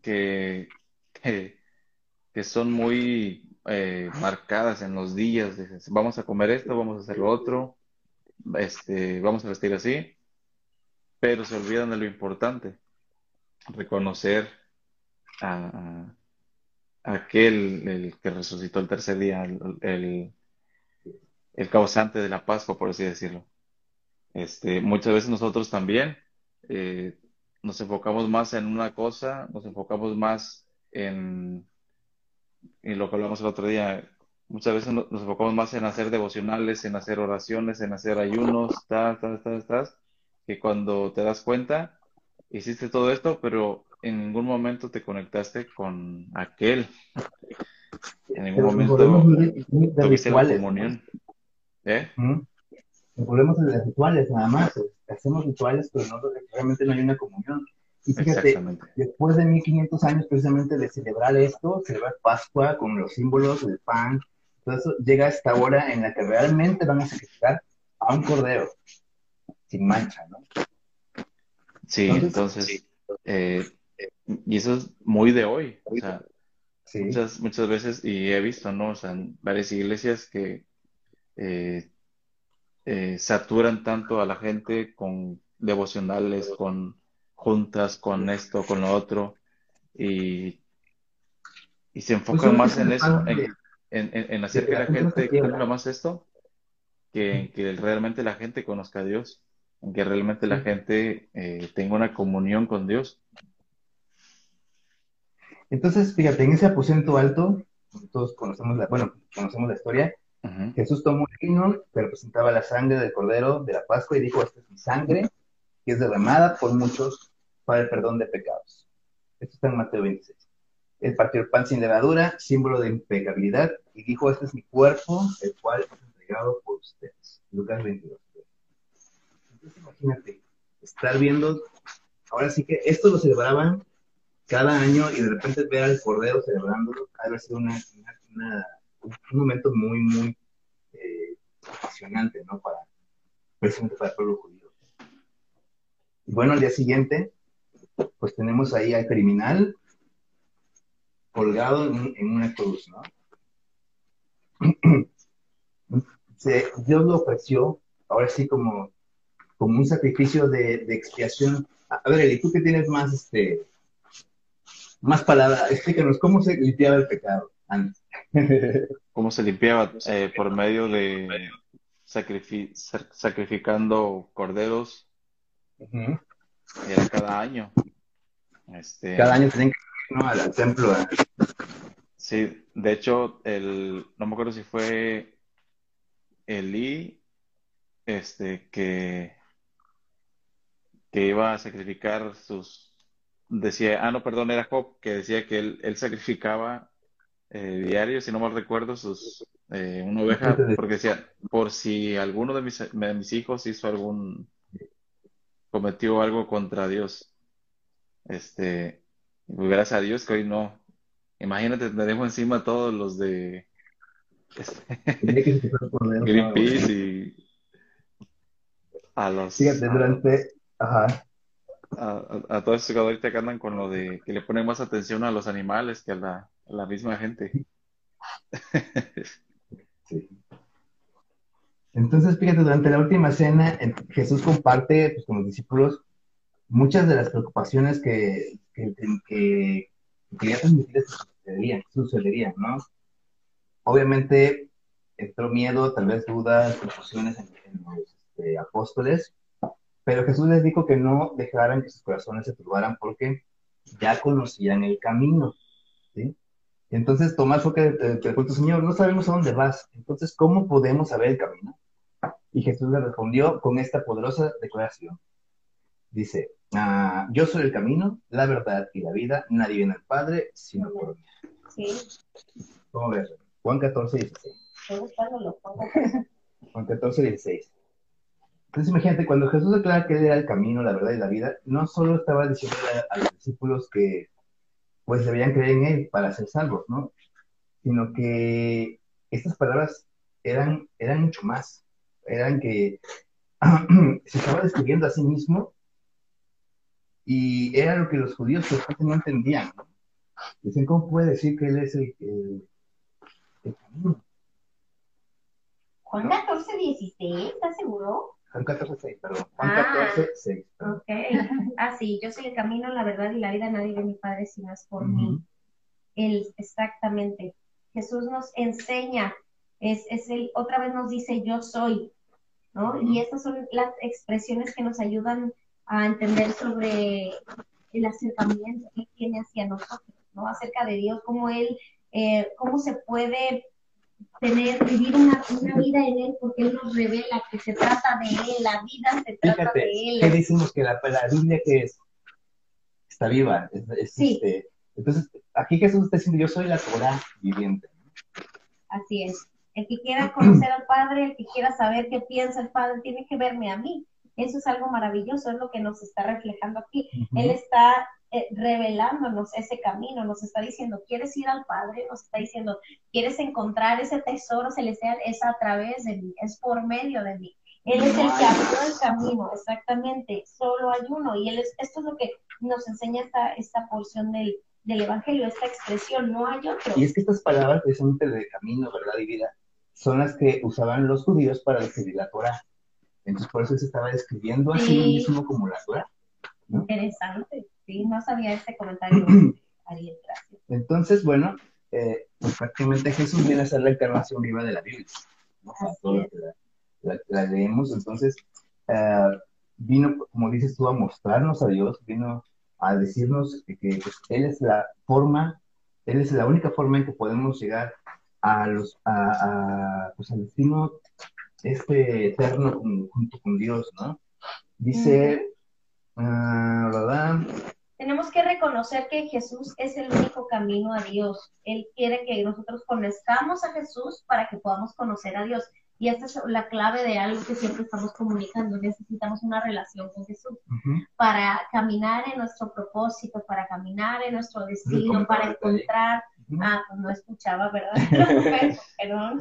que, que, son muy eh, marcadas en los días. vamos a comer esto, vamos a hacer lo otro, este, vamos a vestir así, pero se olvidan de lo importante, reconocer a, aquel el que resucitó el tercer día, el, el causante de la Pascua, por así decirlo. Este, muchas veces nosotros también eh, nos enfocamos más en una cosa, nos enfocamos más en, en lo que hablamos el otro día. Muchas veces nos, enfocamos más en hacer devocionales, en hacer oraciones, en hacer ayunos, tal, tal, tal, tal, que cuando te das cuenta, hiciste todo esto, pero en ningún momento te conectaste con aquel. En ningún Pero momento tuviste la comunión. ¿Eh? ¿No? Volvemos a los rituales nada más. Hacemos rituales, pero no, realmente no hay una comunión. Y fíjate, después de 1500 años precisamente de celebrar esto, celebrar Pascua con los símbolos del pan, todo eso, llega esta hora en la que realmente van a sacrificar a un cordero sin mancha, ¿no? Sí, Entonces, entonces, eh, y eso es muy de hoy. O sea, Sí. muchas, muchas veces, y he visto, ¿no? O sea, en varias iglesias que eh, eh, saturan tanto a la gente con devocionales, con juntas, con esto, con lo otro, y, y se enfocan Pues, más en eso, en, en, hacer que la gente cumpla más esto, que en que realmente la gente conozca a Dios, en que realmente la gente eh, tenga una comunión con Dios. Entonces, fíjate, en ese aposento alto, todos conocemos la, bueno, conocemos la historia, Ujú. Jesús tomó el vino que representaba la sangre del cordero de la Pascua y dijo, esta es mi sangre, que es derramada por muchos para el perdón de pecados. Esto está en Mateo 26. Él partió el pan sin levadura, símbolo de impecabilidad, y dijo, este es mi cuerpo, el cual es entregado por ustedes. Lucas 22. Entonces imagínate, estar viendo, ahora sí que esto lo celebraban cada año y de repente ver al cordero celebrándolo, ha de haber sido una, una- una- un momento muy, muy eh, apasionante, ¿no? Para, precisamente para el pueblo judío. Y bueno, al día siguiente, pues tenemos ahí al criminal colgado en, en una cruz, ¿no? Se- Dios lo ofreció, ahora sí como, como un sacrificio de, expiación. A, a ver, Eli, tú que tienes más, este, más palabra, explícanos cómo se limpiaba el pecado antes. ¿Cómo se limpiaba? Eh, por medio de sacrifi- sac- sacrificando corderos, era cada año. Este, Cada año tenían que ir ¿no? al, templo. a- Sí, de hecho, el, no me acuerdo si fue Elí, este, que, que iba a sacrificar sus, decía, ah, no, perdón, era Job, que decía que él, él sacrificaba eh, diario, si no mal recuerdo, sus, eh, una oveja, porque decía, por si alguno de mis, de mis hijos hizo algún, cometió algo contra Dios. Este, pues gracias a Dios que hoy no. Imagínate, tenemos encima todos los de este. Greenpeace y a los Fíjate, durante. Ajá. a, a- a todos esos ahorita que andan con lo de que le ponen más atención a los animales que a la, la misma gente. Sí. Entonces, fíjate, durante la última cena, Jesús comparte pues, con los discípulos muchas de las preocupaciones que, que, que, que quería sucederían, ¿no? Obviamente entró miedo, tal vez dudas, confusiones en, los este, apóstoles, pero Jesús les dijo que no dejaran que sus corazones se turbaran porque ya conocían el camino. Entonces Tomás fue que eh, preguntó, Señor, no sabemos a dónde vas, entonces, ¿cómo podemos saber el camino? Y Jesús le respondió con esta poderosa declaración. Dice, ah, yo soy el camino, la verdad y la vida, nadie viene al Padre sino por mí. Sí, ¿Cómo ves? Juan 14, 16. estoy buscándolo. Juan 14, 16. Entonces imagínate, cuando Jesús declara que Él era el camino, la verdad y la vida, no solo estaba diciendo a, a los discípulos que pues debían creer en Él para ser salvos, ¿no? Sino que estas palabras eran, eran mucho más. Eran que se estaba describiendo a sí mismo y era lo que los judíos no entendían. ¿no? Dicen, ¿cómo puede decir que Él es el, el, el camino? Juan 14, 16, ¿estás seguro? Juan 14, 6, perdón. Juan Ah. 14, 6. Ok. Ah, sí, yo soy el camino, la verdad y la vida, nadie ve mi Padre si no es por Ujú. mí. Él, exactamente. Jesús nos enseña, es, es el, otra vez nos dice yo soy, ¿no? Y estas son las expresiones que nos ayudan a entender sobre el acercamiento que tiene hacia nosotros, ¿no? Acerca de Dios, cómo Él, eh, cómo se puede tener, vivir una, una vida en Él, porque Él nos revela que se trata de Él, la vida se trata Fíjate, de Él. ¿qué decimos que la, la Biblia que es? está viva. Es, es, Sí. este, entonces, aquí Jesús está diciendo, yo soy la Torah viviente. Así es. El que quiera conocer al Padre, el que quiera saber qué piensa el Padre, tiene que verme a mí. Eso es algo maravilloso, es lo que nos está reflejando aquí. Él está eh, revelándonos ese camino, nos está diciendo, ¿quieres ir al Padre? Nos está diciendo, ¿quieres encontrar ese tesoro celestial? Es a través de mí, es por medio de mí. Él es el que abrió el camino, exactamente, solo hay uno. Y él es, esto es lo que nos enseña esta, esta porción del, del Evangelio, esta expresión, no hay otro. Y es que estas palabras, precisamente de camino, verdad y vida, son las que usaban los judíos para describir la Torah. Entonces, por eso se estaba describiendo a sí Sí. mismo como la Torah. Interesante, sí, no sabía este comentario, Ariel, gracias. Entonces, bueno, eh, pues prácticamente Jesús viene a ser la encarnación viva de la Biblia. ¿no? La, la- la leemos, entonces, eh, vino, como dices tú, a mostrarnos a Dios, vino a decirnos que, que, pues, Él es la forma, Él es la única forma en que podemos llegar a los, a, a, pues, al destino este eterno junto con Dios, ¿no? Dice, ¿verdad? Tenemos que reconocer que Jesús es el único camino a Dios. Él quiere que nosotros conozcamos a Jesús para que podamos conocer a Dios. Y esta es la clave de algo que siempre estamos comunicando. Necesitamos una relación con Jesús para caminar en nuestro propósito, para caminar en nuestro destino, ¿Cómo para encontrar. Ah, pues no escuchaba, ¿verdad? Perdón.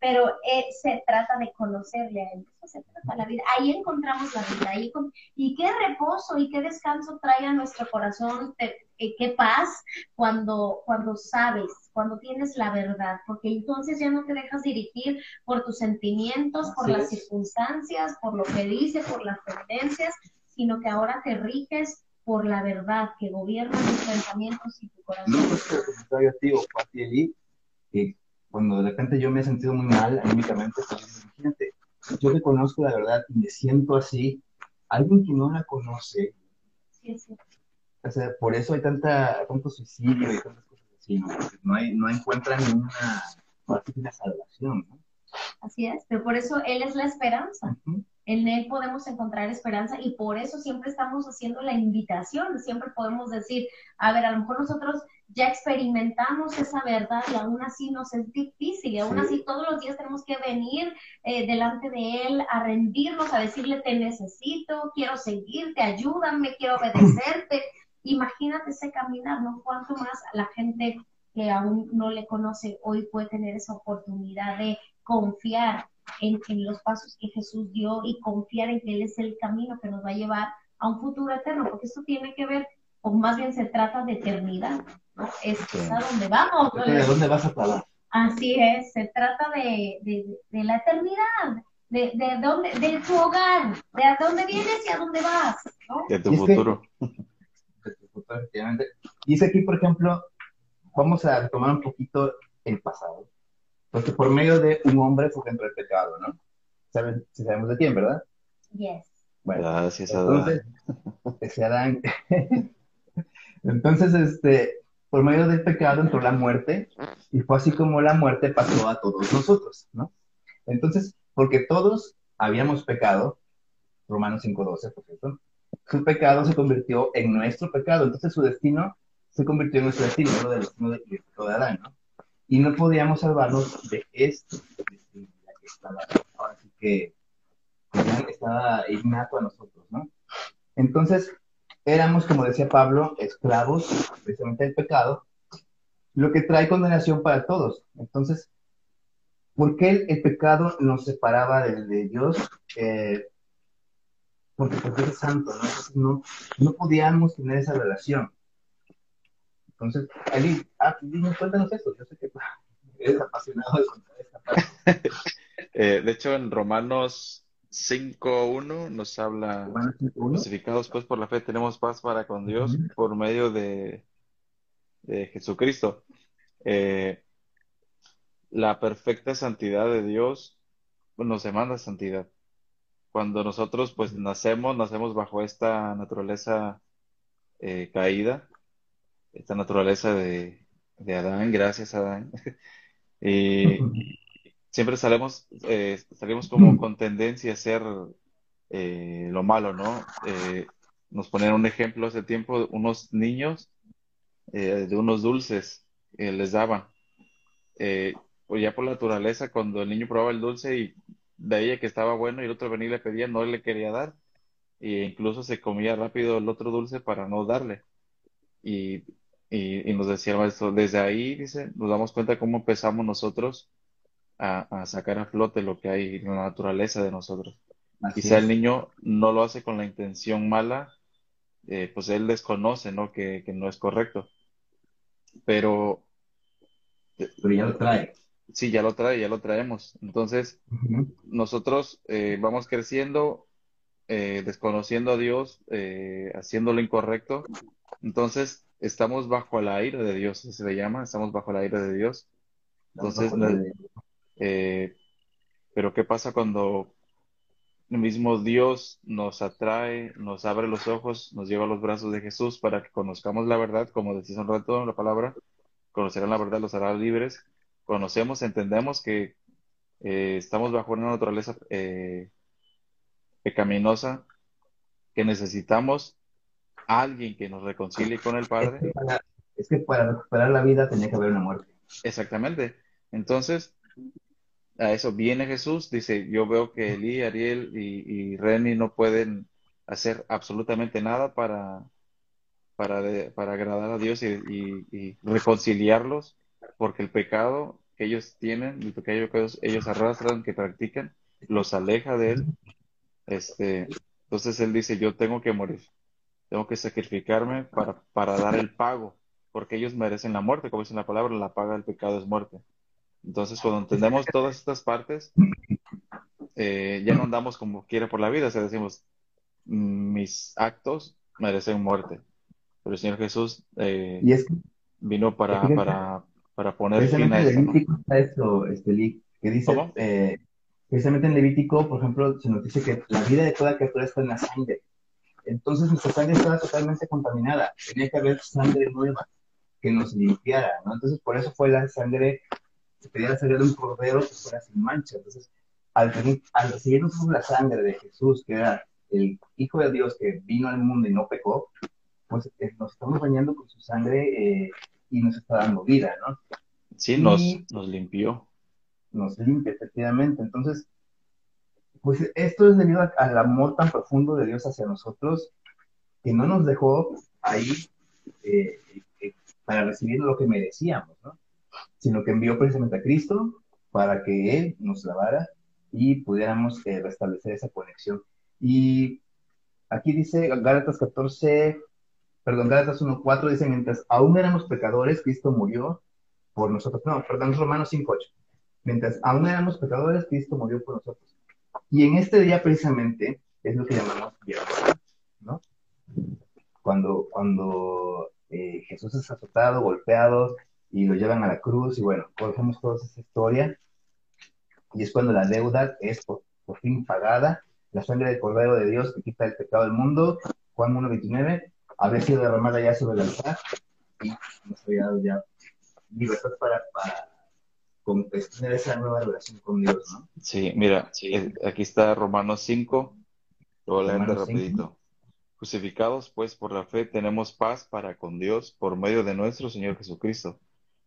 Pero eh, se trata de conocerle a él. Eso se trata la vida. Ahí encontramos la vida. Ahí encon- y qué reposo y qué descanso trae a nuestro corazón. te- eh, qué paz cuando, cuando sabes, cuando tienes la verdad. Porque entonces ya no te dejas dirigir por tus sentimientos, por las circunstancias, por lo que dice, por las tendencias, sino que ahora te riges por la verdad que gobierna tus pensamientos y tu corazón. No, pues como cuando de repente yo me he sentido muy mal anímicamente, pues imagínate, yo que conozco la verdad y me siento así, alguien que no la conoce, Sí, sí. o sea, por eso hay tanta, tanto suicidio y tantas cosas así, ¿no? Porque no, hay, no encuentran que una salvación, ¿no? Así es, pero por eso Él es la esperanza. Ujú. En Él podemos encontrar esperanza y por eso siempre estamos haciendo la invitación. Siempre podemos decir, a ver, a lo mejor nosotros ya experimentamos esa verdad y aún así nos es difícil y aún Sí. así todos los días tenemos que venir eh, delante de Él a rendirnos, a decirle, te necesito, quiero seguirte, ayúdame, quiero obedecerte. Imagínate ese caminar, ¿no? Cuánto más la gente que aún no le conoce hoy puede tener esa oportunidad de confiar en, en los pasos que Jesús dio y confiar en que Él es el camino que nos va a llevar a un futuro eterno, porque esto tiene que ver, o más bien se trata de eternidad, ¿no? Es, es a donde vamos. ¿no? ¿De dónde vas a parar? Así es, se trata de, de, de la eternidad, de, de, dónde, de tu hogar, de a dónde vienes y a dónde vas, ¿no? De tu Y es que- futuro. Efectivamente. Dice aquí, por ejemplo, vamos a retomar un poquito el pasado. Porque por medio de un hombre fue dentro del pecado, ¿no? ¿Saben? Si sabemos de quién, ¿verdad? Yes. Bueno, Gracias, Adán. entonces, ese Adán. entonces, este, por medio del pecado entró la muerte, y fue así como la muerte pasó a todos nosotros, ¿no? Entonces, porque todos habíamos pecado, Romanos 5.12, por cierto, su pecado se convirtió en nuestro pecado, entonces su destino se convirtió en nuestro destino, no del destino de, de Adán, ¿no? Y no podíamos salvarnos de este destino, ya que estaba, que estaba innato a nosotros, ¿no? Entonces, éramos, como decía Pablo, esclavos precisamente del pecado, lo que trae condenación para todos. Entonces, ¿por qué el, pecado nos separaba de, de Dios? Eh, porque, porque es santo, ¿no? Entonces, no, no podíamos tener esa relación. Entonces, Ali, ah, dime, cuéntanos eso. Yo sé que pues, eres apasionado de contar esta parte. Eh, de hecho, en Romanos 5.1 nos habla, Romanos 5:1. justificados pues por la fe, tenemos paz para con Dios por medio de, de Jesucristo. Eh, la perfecta santidad de Dios nos demanda santidad. Cuando nosotros pues nacemos, nacemos bajo esta naturaleza eh, caída, esta naturaleza de, de Adán, gracias Adán. Y siempre salimos, eh, salimos como con tendencia a hacer eh, lo malo, ¿no? Eh, nos ponían un ejemplo hace tiempo, unos niños de unos dulces les daban. Pues ya por naturaleza, cuando el niño probaba el dulce y veía que estaba bueno y el otro venía y le pedía, no le quería dar. E incluso se comía rápido el otro dulce para no darle. Y, y, nos decía el maestro, desde ahí, dice, nos damos cuenta cómo empezamos nosotros a, a sacar a flote lo que hay en la naturaleza de nosotros. Quizá el niño no lo hace con la intención mala, eh, pues él desconoce, ¿no? Que, que no es correcto. Pero... Pero ya lo trae. Sí, ya lo trae, ya lo traemos. Entonces, nosotros eh, vamos creciendo, eh, desconociendo a Dios, eh, haciendo lo incorrecto. Entonces, estamos bajo el aire de Dios, se le llama, estamos bajo el aire de Dios. Entonces, pero ¿qué pasa cuando el mismo Dios nos atrae, nos abre los ojos, nos lleva a los brazos de Jesús para que conozcamos la verdad, como decía un rato en la palabra, conocerán la verdad, los hará libres conocemos, entendemos que eh, estamos bajo una naturaleza eh, pecaminosa, que necesitamos a alguien que nos reconcilie con el Padre. Es que, para, recuperar la vida tenía que haber una muerte. Exactamente. Entonces, a eso viene Jesús, dice, yo veo que Eli, Ariel y, y Reni no pueden hacer absolutamente nada para, para, para agradar a Dios y reconciliarlos porque el pecado que ellos tienen, el pecado que ellos, arrastran, que practican, los aleja de él. Este, entonces él dice, yo tengo que morir, tengo que sacrificarme para, para dar el pago, porque ellos merecen la muerte, como dice la palabra, la paga del pecado es muerte. Entonces, cuando entendemos todas estas partes, eh, ya no andamos como quiera por la vida, o sea, decimos, mis actos merecen muerte. Pero el Señor Jesús eh, vino para, para, para poner fin a eso. Levítico está esto, este, que dice, eh, precisamente en Levítico, por ejemplo, se nos dice que la vida de toda criatura está en la sangre. Entonces nuestra sangre estaba totalmente contaminada. Tenía que haber sangre nueva que nos limpiara, ¿no? Entonces por eso fue la sangre, se pedía la sangre de un cordero que fuera sin mancha. Entonces, al, al recibir nosotros la sangre de Jesús, que era el Hijo de Dios que vino al mundo y no pecó, pues eh, nos estamos bañando con su sangre eh, y nos está dando vida, ¿no? Sí, nos, nos limpió. Nos limpia, efectivamente. Entonces, pues esto es debido al amor tan profundo de Dios hacia nosotros, que no nos dejó ahí eh, para recibir lo que merecíamos, ¿no? Sino que envió precisamente a Cristo para que Él nos lavara y pudiéramos eh, restablecer esa conexión. Y aquí dice Gálatas 14, perdón, Gálatas 1.4 dice, mientras aún éramos pecadores, Cristo murió por nosotros. No, perdón, Romanos 5.8. Mientras aún éramos pecadores, Cristo murió por nosotros. Y en este día precisamente es lo que llamamos viernes, ¿no? Cuando, cuando eh, Jesús es azotado, golpeado, y lo llevan a la cruz, y bueno, conocemos toda esa historia, y es cuando la deuda es por, por fin pagada, la sangre del Cordero de Dios que quita el pecado del mundo, Juan 1.29, había sido derramada ya sobre el altar y nos había dado ya libertad para, para tener esa nueva relación con Dios, ¿no? Sí, mira, aquí está Romanos 5, lo voy a leer rapidito. Crucificados pues por la fe tenemos paz para con Dios por medio de nuestro Señor Jesucristo,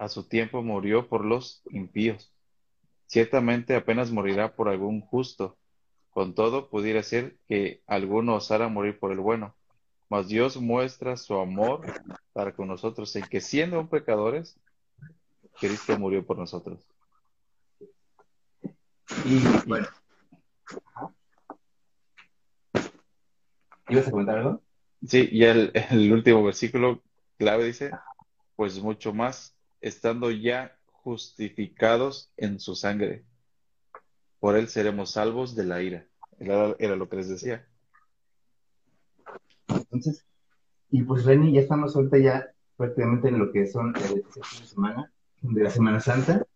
a su tiempo murió por los impíos. Ciertamente apenas morirá por algún justo. Con todo, pudiera ser que alguno osara morir por el bueno mas Dios muestra su amor para con nosotros en que siendo pecadores, Cristo murió por nosotros. Y bueno. ¿Ibas a comentar algo? Sí, y el, el último versículo clave dice, pues mucho más, estando ya justificados en su sangre, por él seremos salvos de la ira. Era, era lo que les decía. Entonces, y pues Reni, ya estamos ahorita ya prácticamente en lo que son el fin de semana, de la Semana Santa.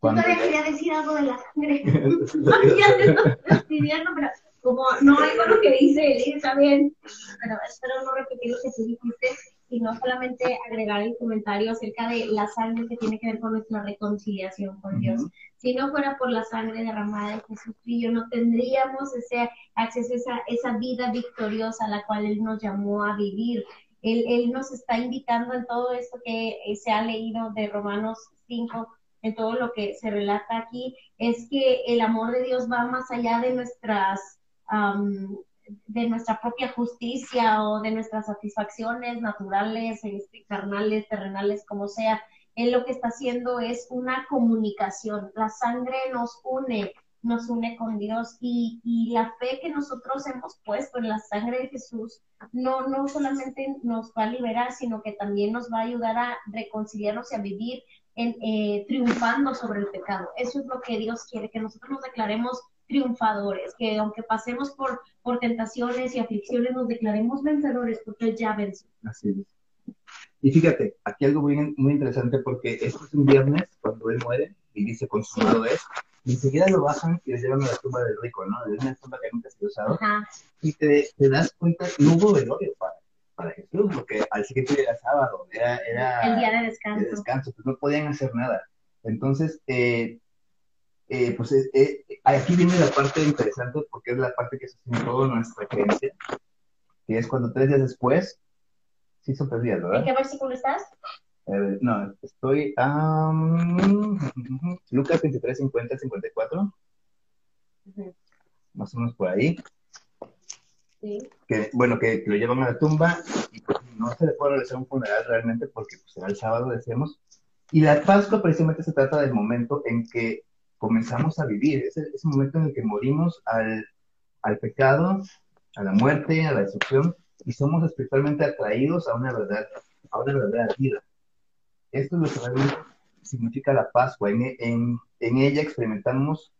Cuando Yo todavía quería decir algo de la sangre. ya pidiendo, pero como no hay con lo que dice él, está bien, pero espero no repetir lo que tú dijiste y no solamente agregar el comentario acerca de la sangre que tiene que ver con nuestra reconciliación con Dios. Si no fuera por la sangre derramada de yo no tendríamos ese acceso a esa, esa vida victoriosa a la cual Él nos llamó a vivir. Él, él nos está invitando en todo esto que se ha leído de Romanos 5, en todo lo que se relata aquí, es que el amor de Dios va más allá de nuestras de nuestra propia justicia o de nuestras satisfacciones naturales, este, carnales, terrenales, como sea. Él lo que está haciendo es una comunicación. La sangre nos une, nos une con Dios y, y, la fe que nosotros hemos puesto en la sangre de Jesús no, no solamente nos va a liberar, sino que también nos va a ayudar a reconciliarnos y a vivir en, eh, triunfando sobre el pecado. Eso es lo que Dios quiere, que nosotros nos declaremos triunfadores, que aunque pasemos por, por tentaciones y aflicciones, nos declaremos vencedores porque ya venció. Así es. Y fíjate, aquí algo muy, muy interesante porque esto es un viernes cuando Él muere y dice consumado es, y enseguida lo bajan y le llevan a la tumba del rico, ¿no? Es una tumba que nunca se ha usado. Y te, te, das cuenta, no hubo velorio para, para Jesús, porque al siguiente día era sábado, era, era el día de descanso. De descanso, pues no podían hacer nada. Entonces, eh, eh, pues eh, eh, aquí viene la parte interesante porque es la parte que sostiene toda nuestra creencia, que es cuando tres días después, sí son tres días, ¿verdad? ¿En qué versículo estás? no, estoy a Lucas 23, 50, 54. Más o menos por ahí. Sí. Que, bueno, que, lo llevan a la tumba y pues, no se le puede realizar un funeral realmente porque pues, será el sábado, decíamos. Y la Pascua precisamente se trata del momento en que comenzamos a vivir, ese, ese momento en el que morimos al, al, pecado, a la muerte, a la destrucción, y somos espiritualmente atraídos a una verdad, a una verdadera vida. Esto es lo que realmente significa la Pascua. En, en, en, ella experimentamos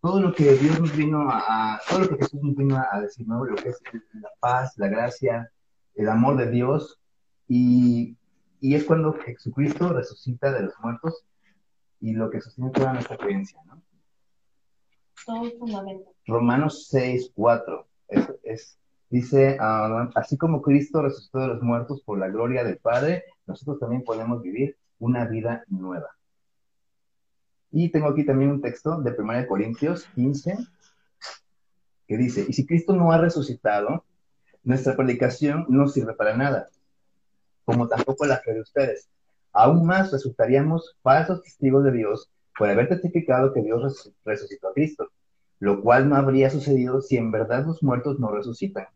todo lo que Dios nos vino a, todo lo que Jesús nos vino a, decir, ¿no? Lo que es la paz, la gracia, el amor de Dios, y, y es cuando Jesucristo resucita de los muertos y lo que sostiene toda nuestra creencia, ¿no? Todo fundamento. Romanos 6, 4. Es, dice, ah, así como Cristo resucitó de los muertos por la gloria del Padre, nosotros también podemos vivir una vida nueva. Y tengo aquí también un texto de 1 Corintios 15, que dice, y si Cristo no ha resucitado, nuestra predicación no sirve para nada, como tampoco la fe de ustedes aún más resultaríamos falsos testigos de Dios por haber testificado que Dios resucitó a Cristo, lo cual no habría sucedido si en verdad los muertos no resucitan.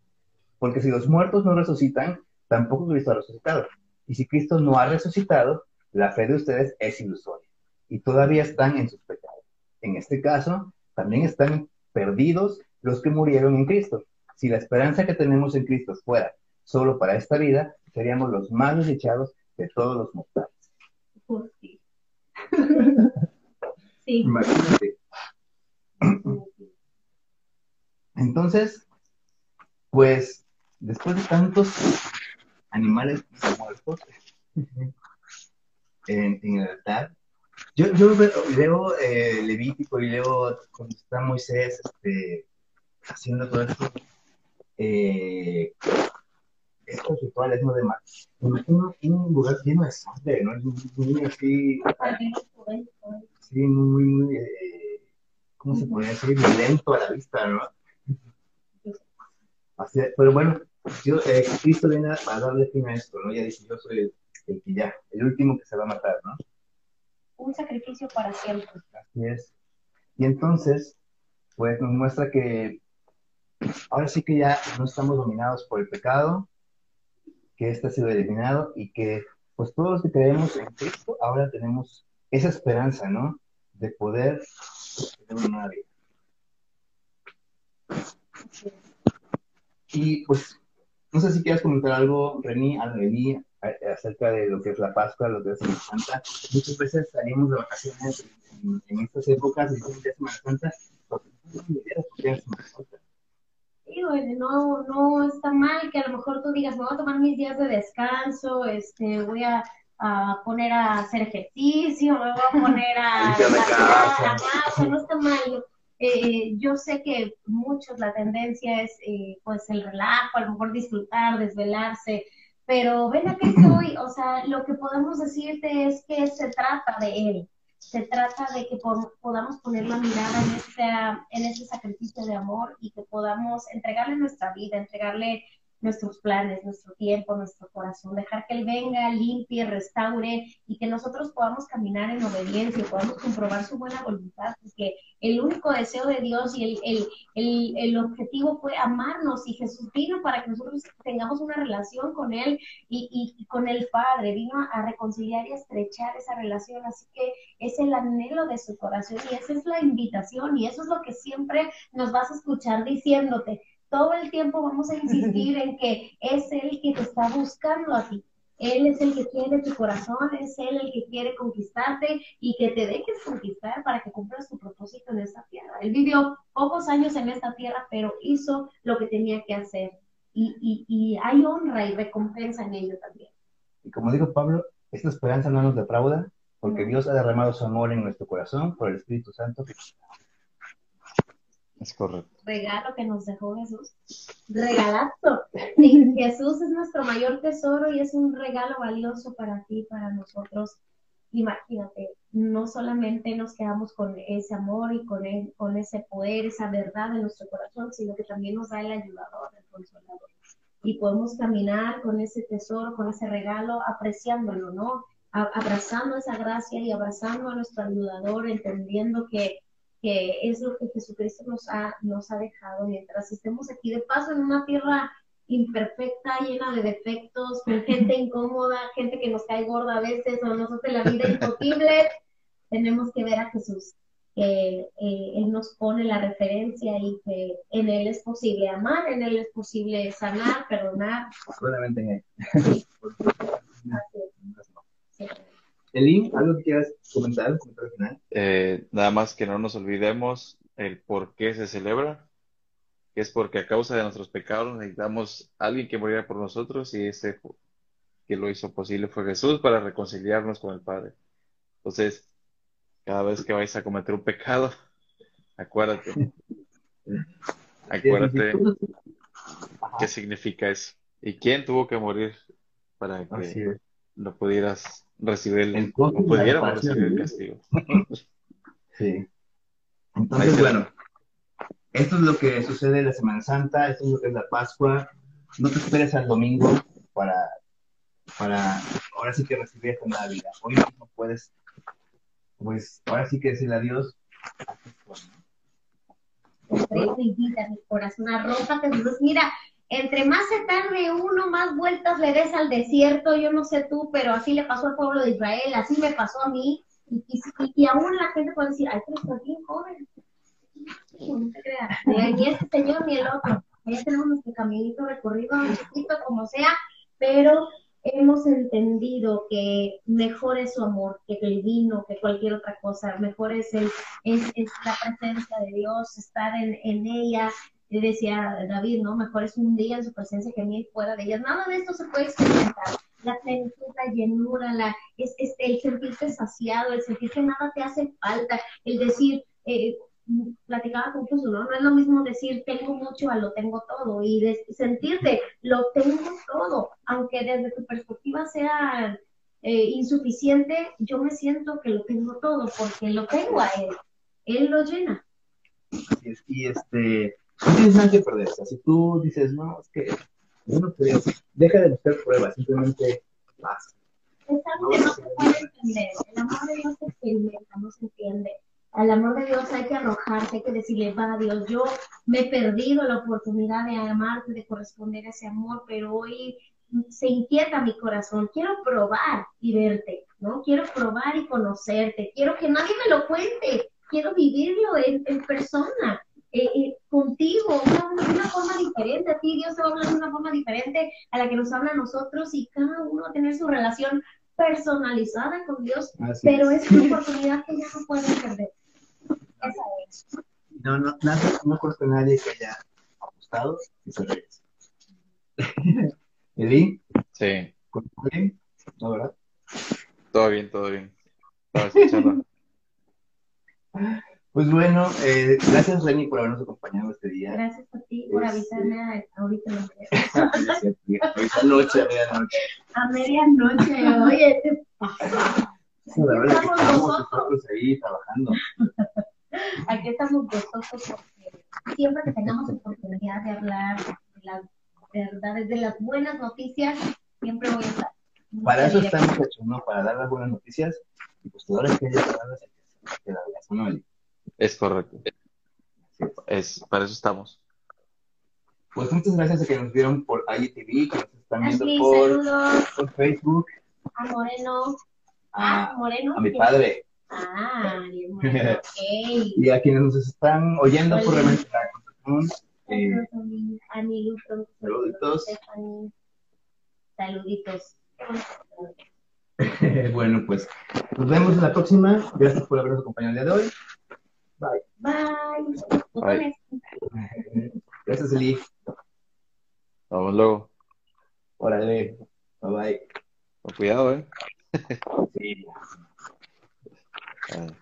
Porque si los muertos no resucitan, tampoco Cristo ha resucitado. Y si Cristo no ha resucitado, la fe de ustedes es ilusoria y todavía están en sus pecados. En este caso, también están perdidos los que murieron en Cristo. Si la esperanza que tenemos en Cristo fuera solo para esta vida, seríamos los más desdichados de todos los mortales. sí. sí. Imagínate. Entonces, pues, después de tantos animales muertos en, en el altar, yo, yo leo eh, Levítico y leo cuando está Moisés este, haciendo todo esto. Eh, estos rituales, ¿no? De más. Me imagino un lugar lleno de sangre, ¿no? Muy así. Sí, muy, muy, eh, ¿cómo se podría decir? Violento a la vista, ¿no? Así, pero bueno, yo, eh, Cristo viene a darle fin a esto, ¿no? Ya dice, yo soy el, el, que ya, el último que se va a matar, ¿no? Un sacrificio para siempre. Así es. Y entonces, pues nos muestra que ahora sí que ya no estamos dominados por el pecado, que este ha sido eliminado y que pues todos los que creemos en Cristo ahora tenemos esa esperanza, ¿no? De poder tener una vida. Y pues, no sé si quieres comentar algo, Reni, Reni, acerca de lo que es la Pascua, lo que es Semana Santa. Muchas veces salimos de vacaciones en, estas épocas y Semana Santa, porque no tenemos idea de Semana Santa. No, no está mal que a lo mejor tú digas, me voy a tomar mis días de descanso, este, voy a, poner a hacer ejercicio, me voy a poner a, a la casa, no está mal. Eh, yo sé que muchos la tendencia es eh, pues el relajo, a lo mejor disfrutar, desvelarse, pero ven a que estoy, o sea, lo que podemos decirte es que se trata de él, se trata de que podamos poner la mirada en en ese sacrificio de amor y que podamos entregarle nuestra vida, entregarle nuestros planes, nuestro tiempo, nuestro corazón, dejar que Él venga, limpie, restaure y que nosotros podamos caminar en obediencia, podamos comprobar su buena voluntad, porque el único deseo de Dios y el, el, el, el, objetivo fue amarnos y Jesús vino para que nosotros tengamos una relación con Él y, y, con el Padre, vino a reconciliar y estrechar esa relación, así que es el anhelo de su corazón y esa es la invitación y eso es lo que siempre nos vas a escuchar diciéndote, todo el tiempo vamos a insistir en que es Él que te está buscando a ti. Él es el que quiere tu corazón, es Él el que quiere conquistarte y que te dejes conquistar para que cumplas tu propósito en esta tierra. Él vivió pocos años en esta tierra, pero hizo lo que tenía que hacer. Y, y, hay honra y recompensa en ello también. Y como dijo Pablo, esta esperanza no nos defrauda, porque Dios ha derramado su amor en nuestro corazón por el Espíritu Santo que correcto. Regalo que nos dejó Jesús. Regalazo. Jesús es nuestro mayor tesoro y es un regalo valioso para ti, para nosotros. Imagínate, no solamente nos quedamos con ese amor y con, con ese poder, esa verdad en nuestro corazón, sino que también nos da el ayudador, el consolador. Y podemos caminar con ese tesoro, con ese regalo, apreciándolo, ¿no? abrazando esa gracia y abrazando a nuestro ayudador, entendiendo que que es lo que Jesucristo nos ha, nos ha dejado mientras estemos aquí de paso en una tierra imperfecta, llena de defectos, con gente incómoda, gente que nos cae gorda a veces o nos hace la vida imposible, tenemos que ver a Jesús, que eh, Él nos pone la referencia y que en Él es posible amar, en Él es posible sanar, perdonar. Solamente en Él. Sí. Elin, ¿algo que quieras comentar? final? Eh, nada más que no nos olvidemos el por qué se celebra, que es porque a causa de nuestros pecados necesitamos a alguien que muriera por nosotros y ese que lo hizo posible fue Jesús para reconciliarnos con el Padre. Entonces, cada vez que vais a cometer un pecado, acuérdate, acuérdate qué significa eso y quién tuvo que morir para que lo pudieras recibir el, el recibir el castigo. sí. Entonces, bueno, esto es lo que sucede en la Semana Santa, esto es lo que es la Pascua. No te esperes al domingo para, para ahora sí que recibir esta nueva vida. Hoy no puedes, pues ahora sí que decirle adiós. mi corazón, arrójate, mira, entre más se tarde uno, más vueltas le des al desierto, yo no sé tú, pero así le pasó al pueblo de Israel, así me pasó a mí, y, y, aún la gente puede decir, ay, pero estás bien joven. No te creas, ni este señor ni el otro. Ya tenemos nuestro caminito recorrido, un chiquito como sea, pero hemos entendido que mejor es su amor que el vino, que cualquier otra cosa. Mejor es, el, es, es la presencia de Dios, estar en, en ella, y decía David, ¿no? Mejor es un día en su presencia que mil fuera de ella. Nada de esto se puede experimentar. La plenitud, la llenura, la, es, es, el sentirte saciado, el sentir que nada te hace falta, el decir, eh, platicaba con Jesús, ¿no? No es lo mismo decir tengo mucho a lo tengo todo y sentirte lo tengo todo, aunque desde tu perspectiva sea eh, insuficiente, yo me siento que lo tengo todo porque lo tengo a Él, Él lo llena. Y este, no tienes nada que perder. O sea, si tú dices, no, es que yo no creo, deja de buscar pruebas, simplemente pasa. Es algo que no se puede entender. El amor de Dios se experimenta, no se entiende. Al amor de Dios hay que arrojarse, hay que decirle, va Dios, yo me he perdido la oportunidad de amarte, de corresponder a ese amor, pero hoy se inquieta mi corazón, quiero probar y verte, ¿no? Quiero probar y conocerte, quiero que nadie me lo cuente, quiero vivirlo en, en persona. Eh, eh, contigo, de una, forma diferente. A ti Dios te va a hablar de una forma diferente a la que nos habla a nosotros y cada uno va a tener su relación personalizada con Dios, pero es. una oportunidad que ya no pueden perder. Esa es. No, no, nada, no conozco a nadie que haya gustado y se regresa. Eli, Sí, ¿con bien? ¿No, verdad? todo bien, todo bien. Estaba escuchando. Pues bueno, eh, gracias Reni por habernos acompañado este día. Gracias a ti por Este- avisarme a- ahorita. noche, a medianoche. A medianoche, oye, te Sí, la verdad es que Estamos nosotros. nosotros ahí trabajando. Aquí estamos gozosos porque siempre que tengamos oportunidad de hablar de las verdades, de las buenas noticias, siempre voy a estar. Para eso estamos hechos, ¿no? Para dar las buenas noticias y pues todas las que haya que darlas hay que- ¿no, Eli? Es correcto. Es. Para eso estamos. Pues muchas gracias a que nos vieron por IGTV, que nos están viendo Ashley, por, por Facebook, a Moreno. Ah, a, Moreno. a mi padre Ah, bien, Moreno. Y a quienes nos están oyendo por Hola. Reventar con eh. Saluditos. Saluditos. Bueno, pues nos vemos en la próxima. Gracias por habernos acompañado el día de hoy. Bye. Bye. Bye. Gracias, Eli. Vamos luego. Órale. Bye bye. Con cuidado, ¿eh? Sí. Ay.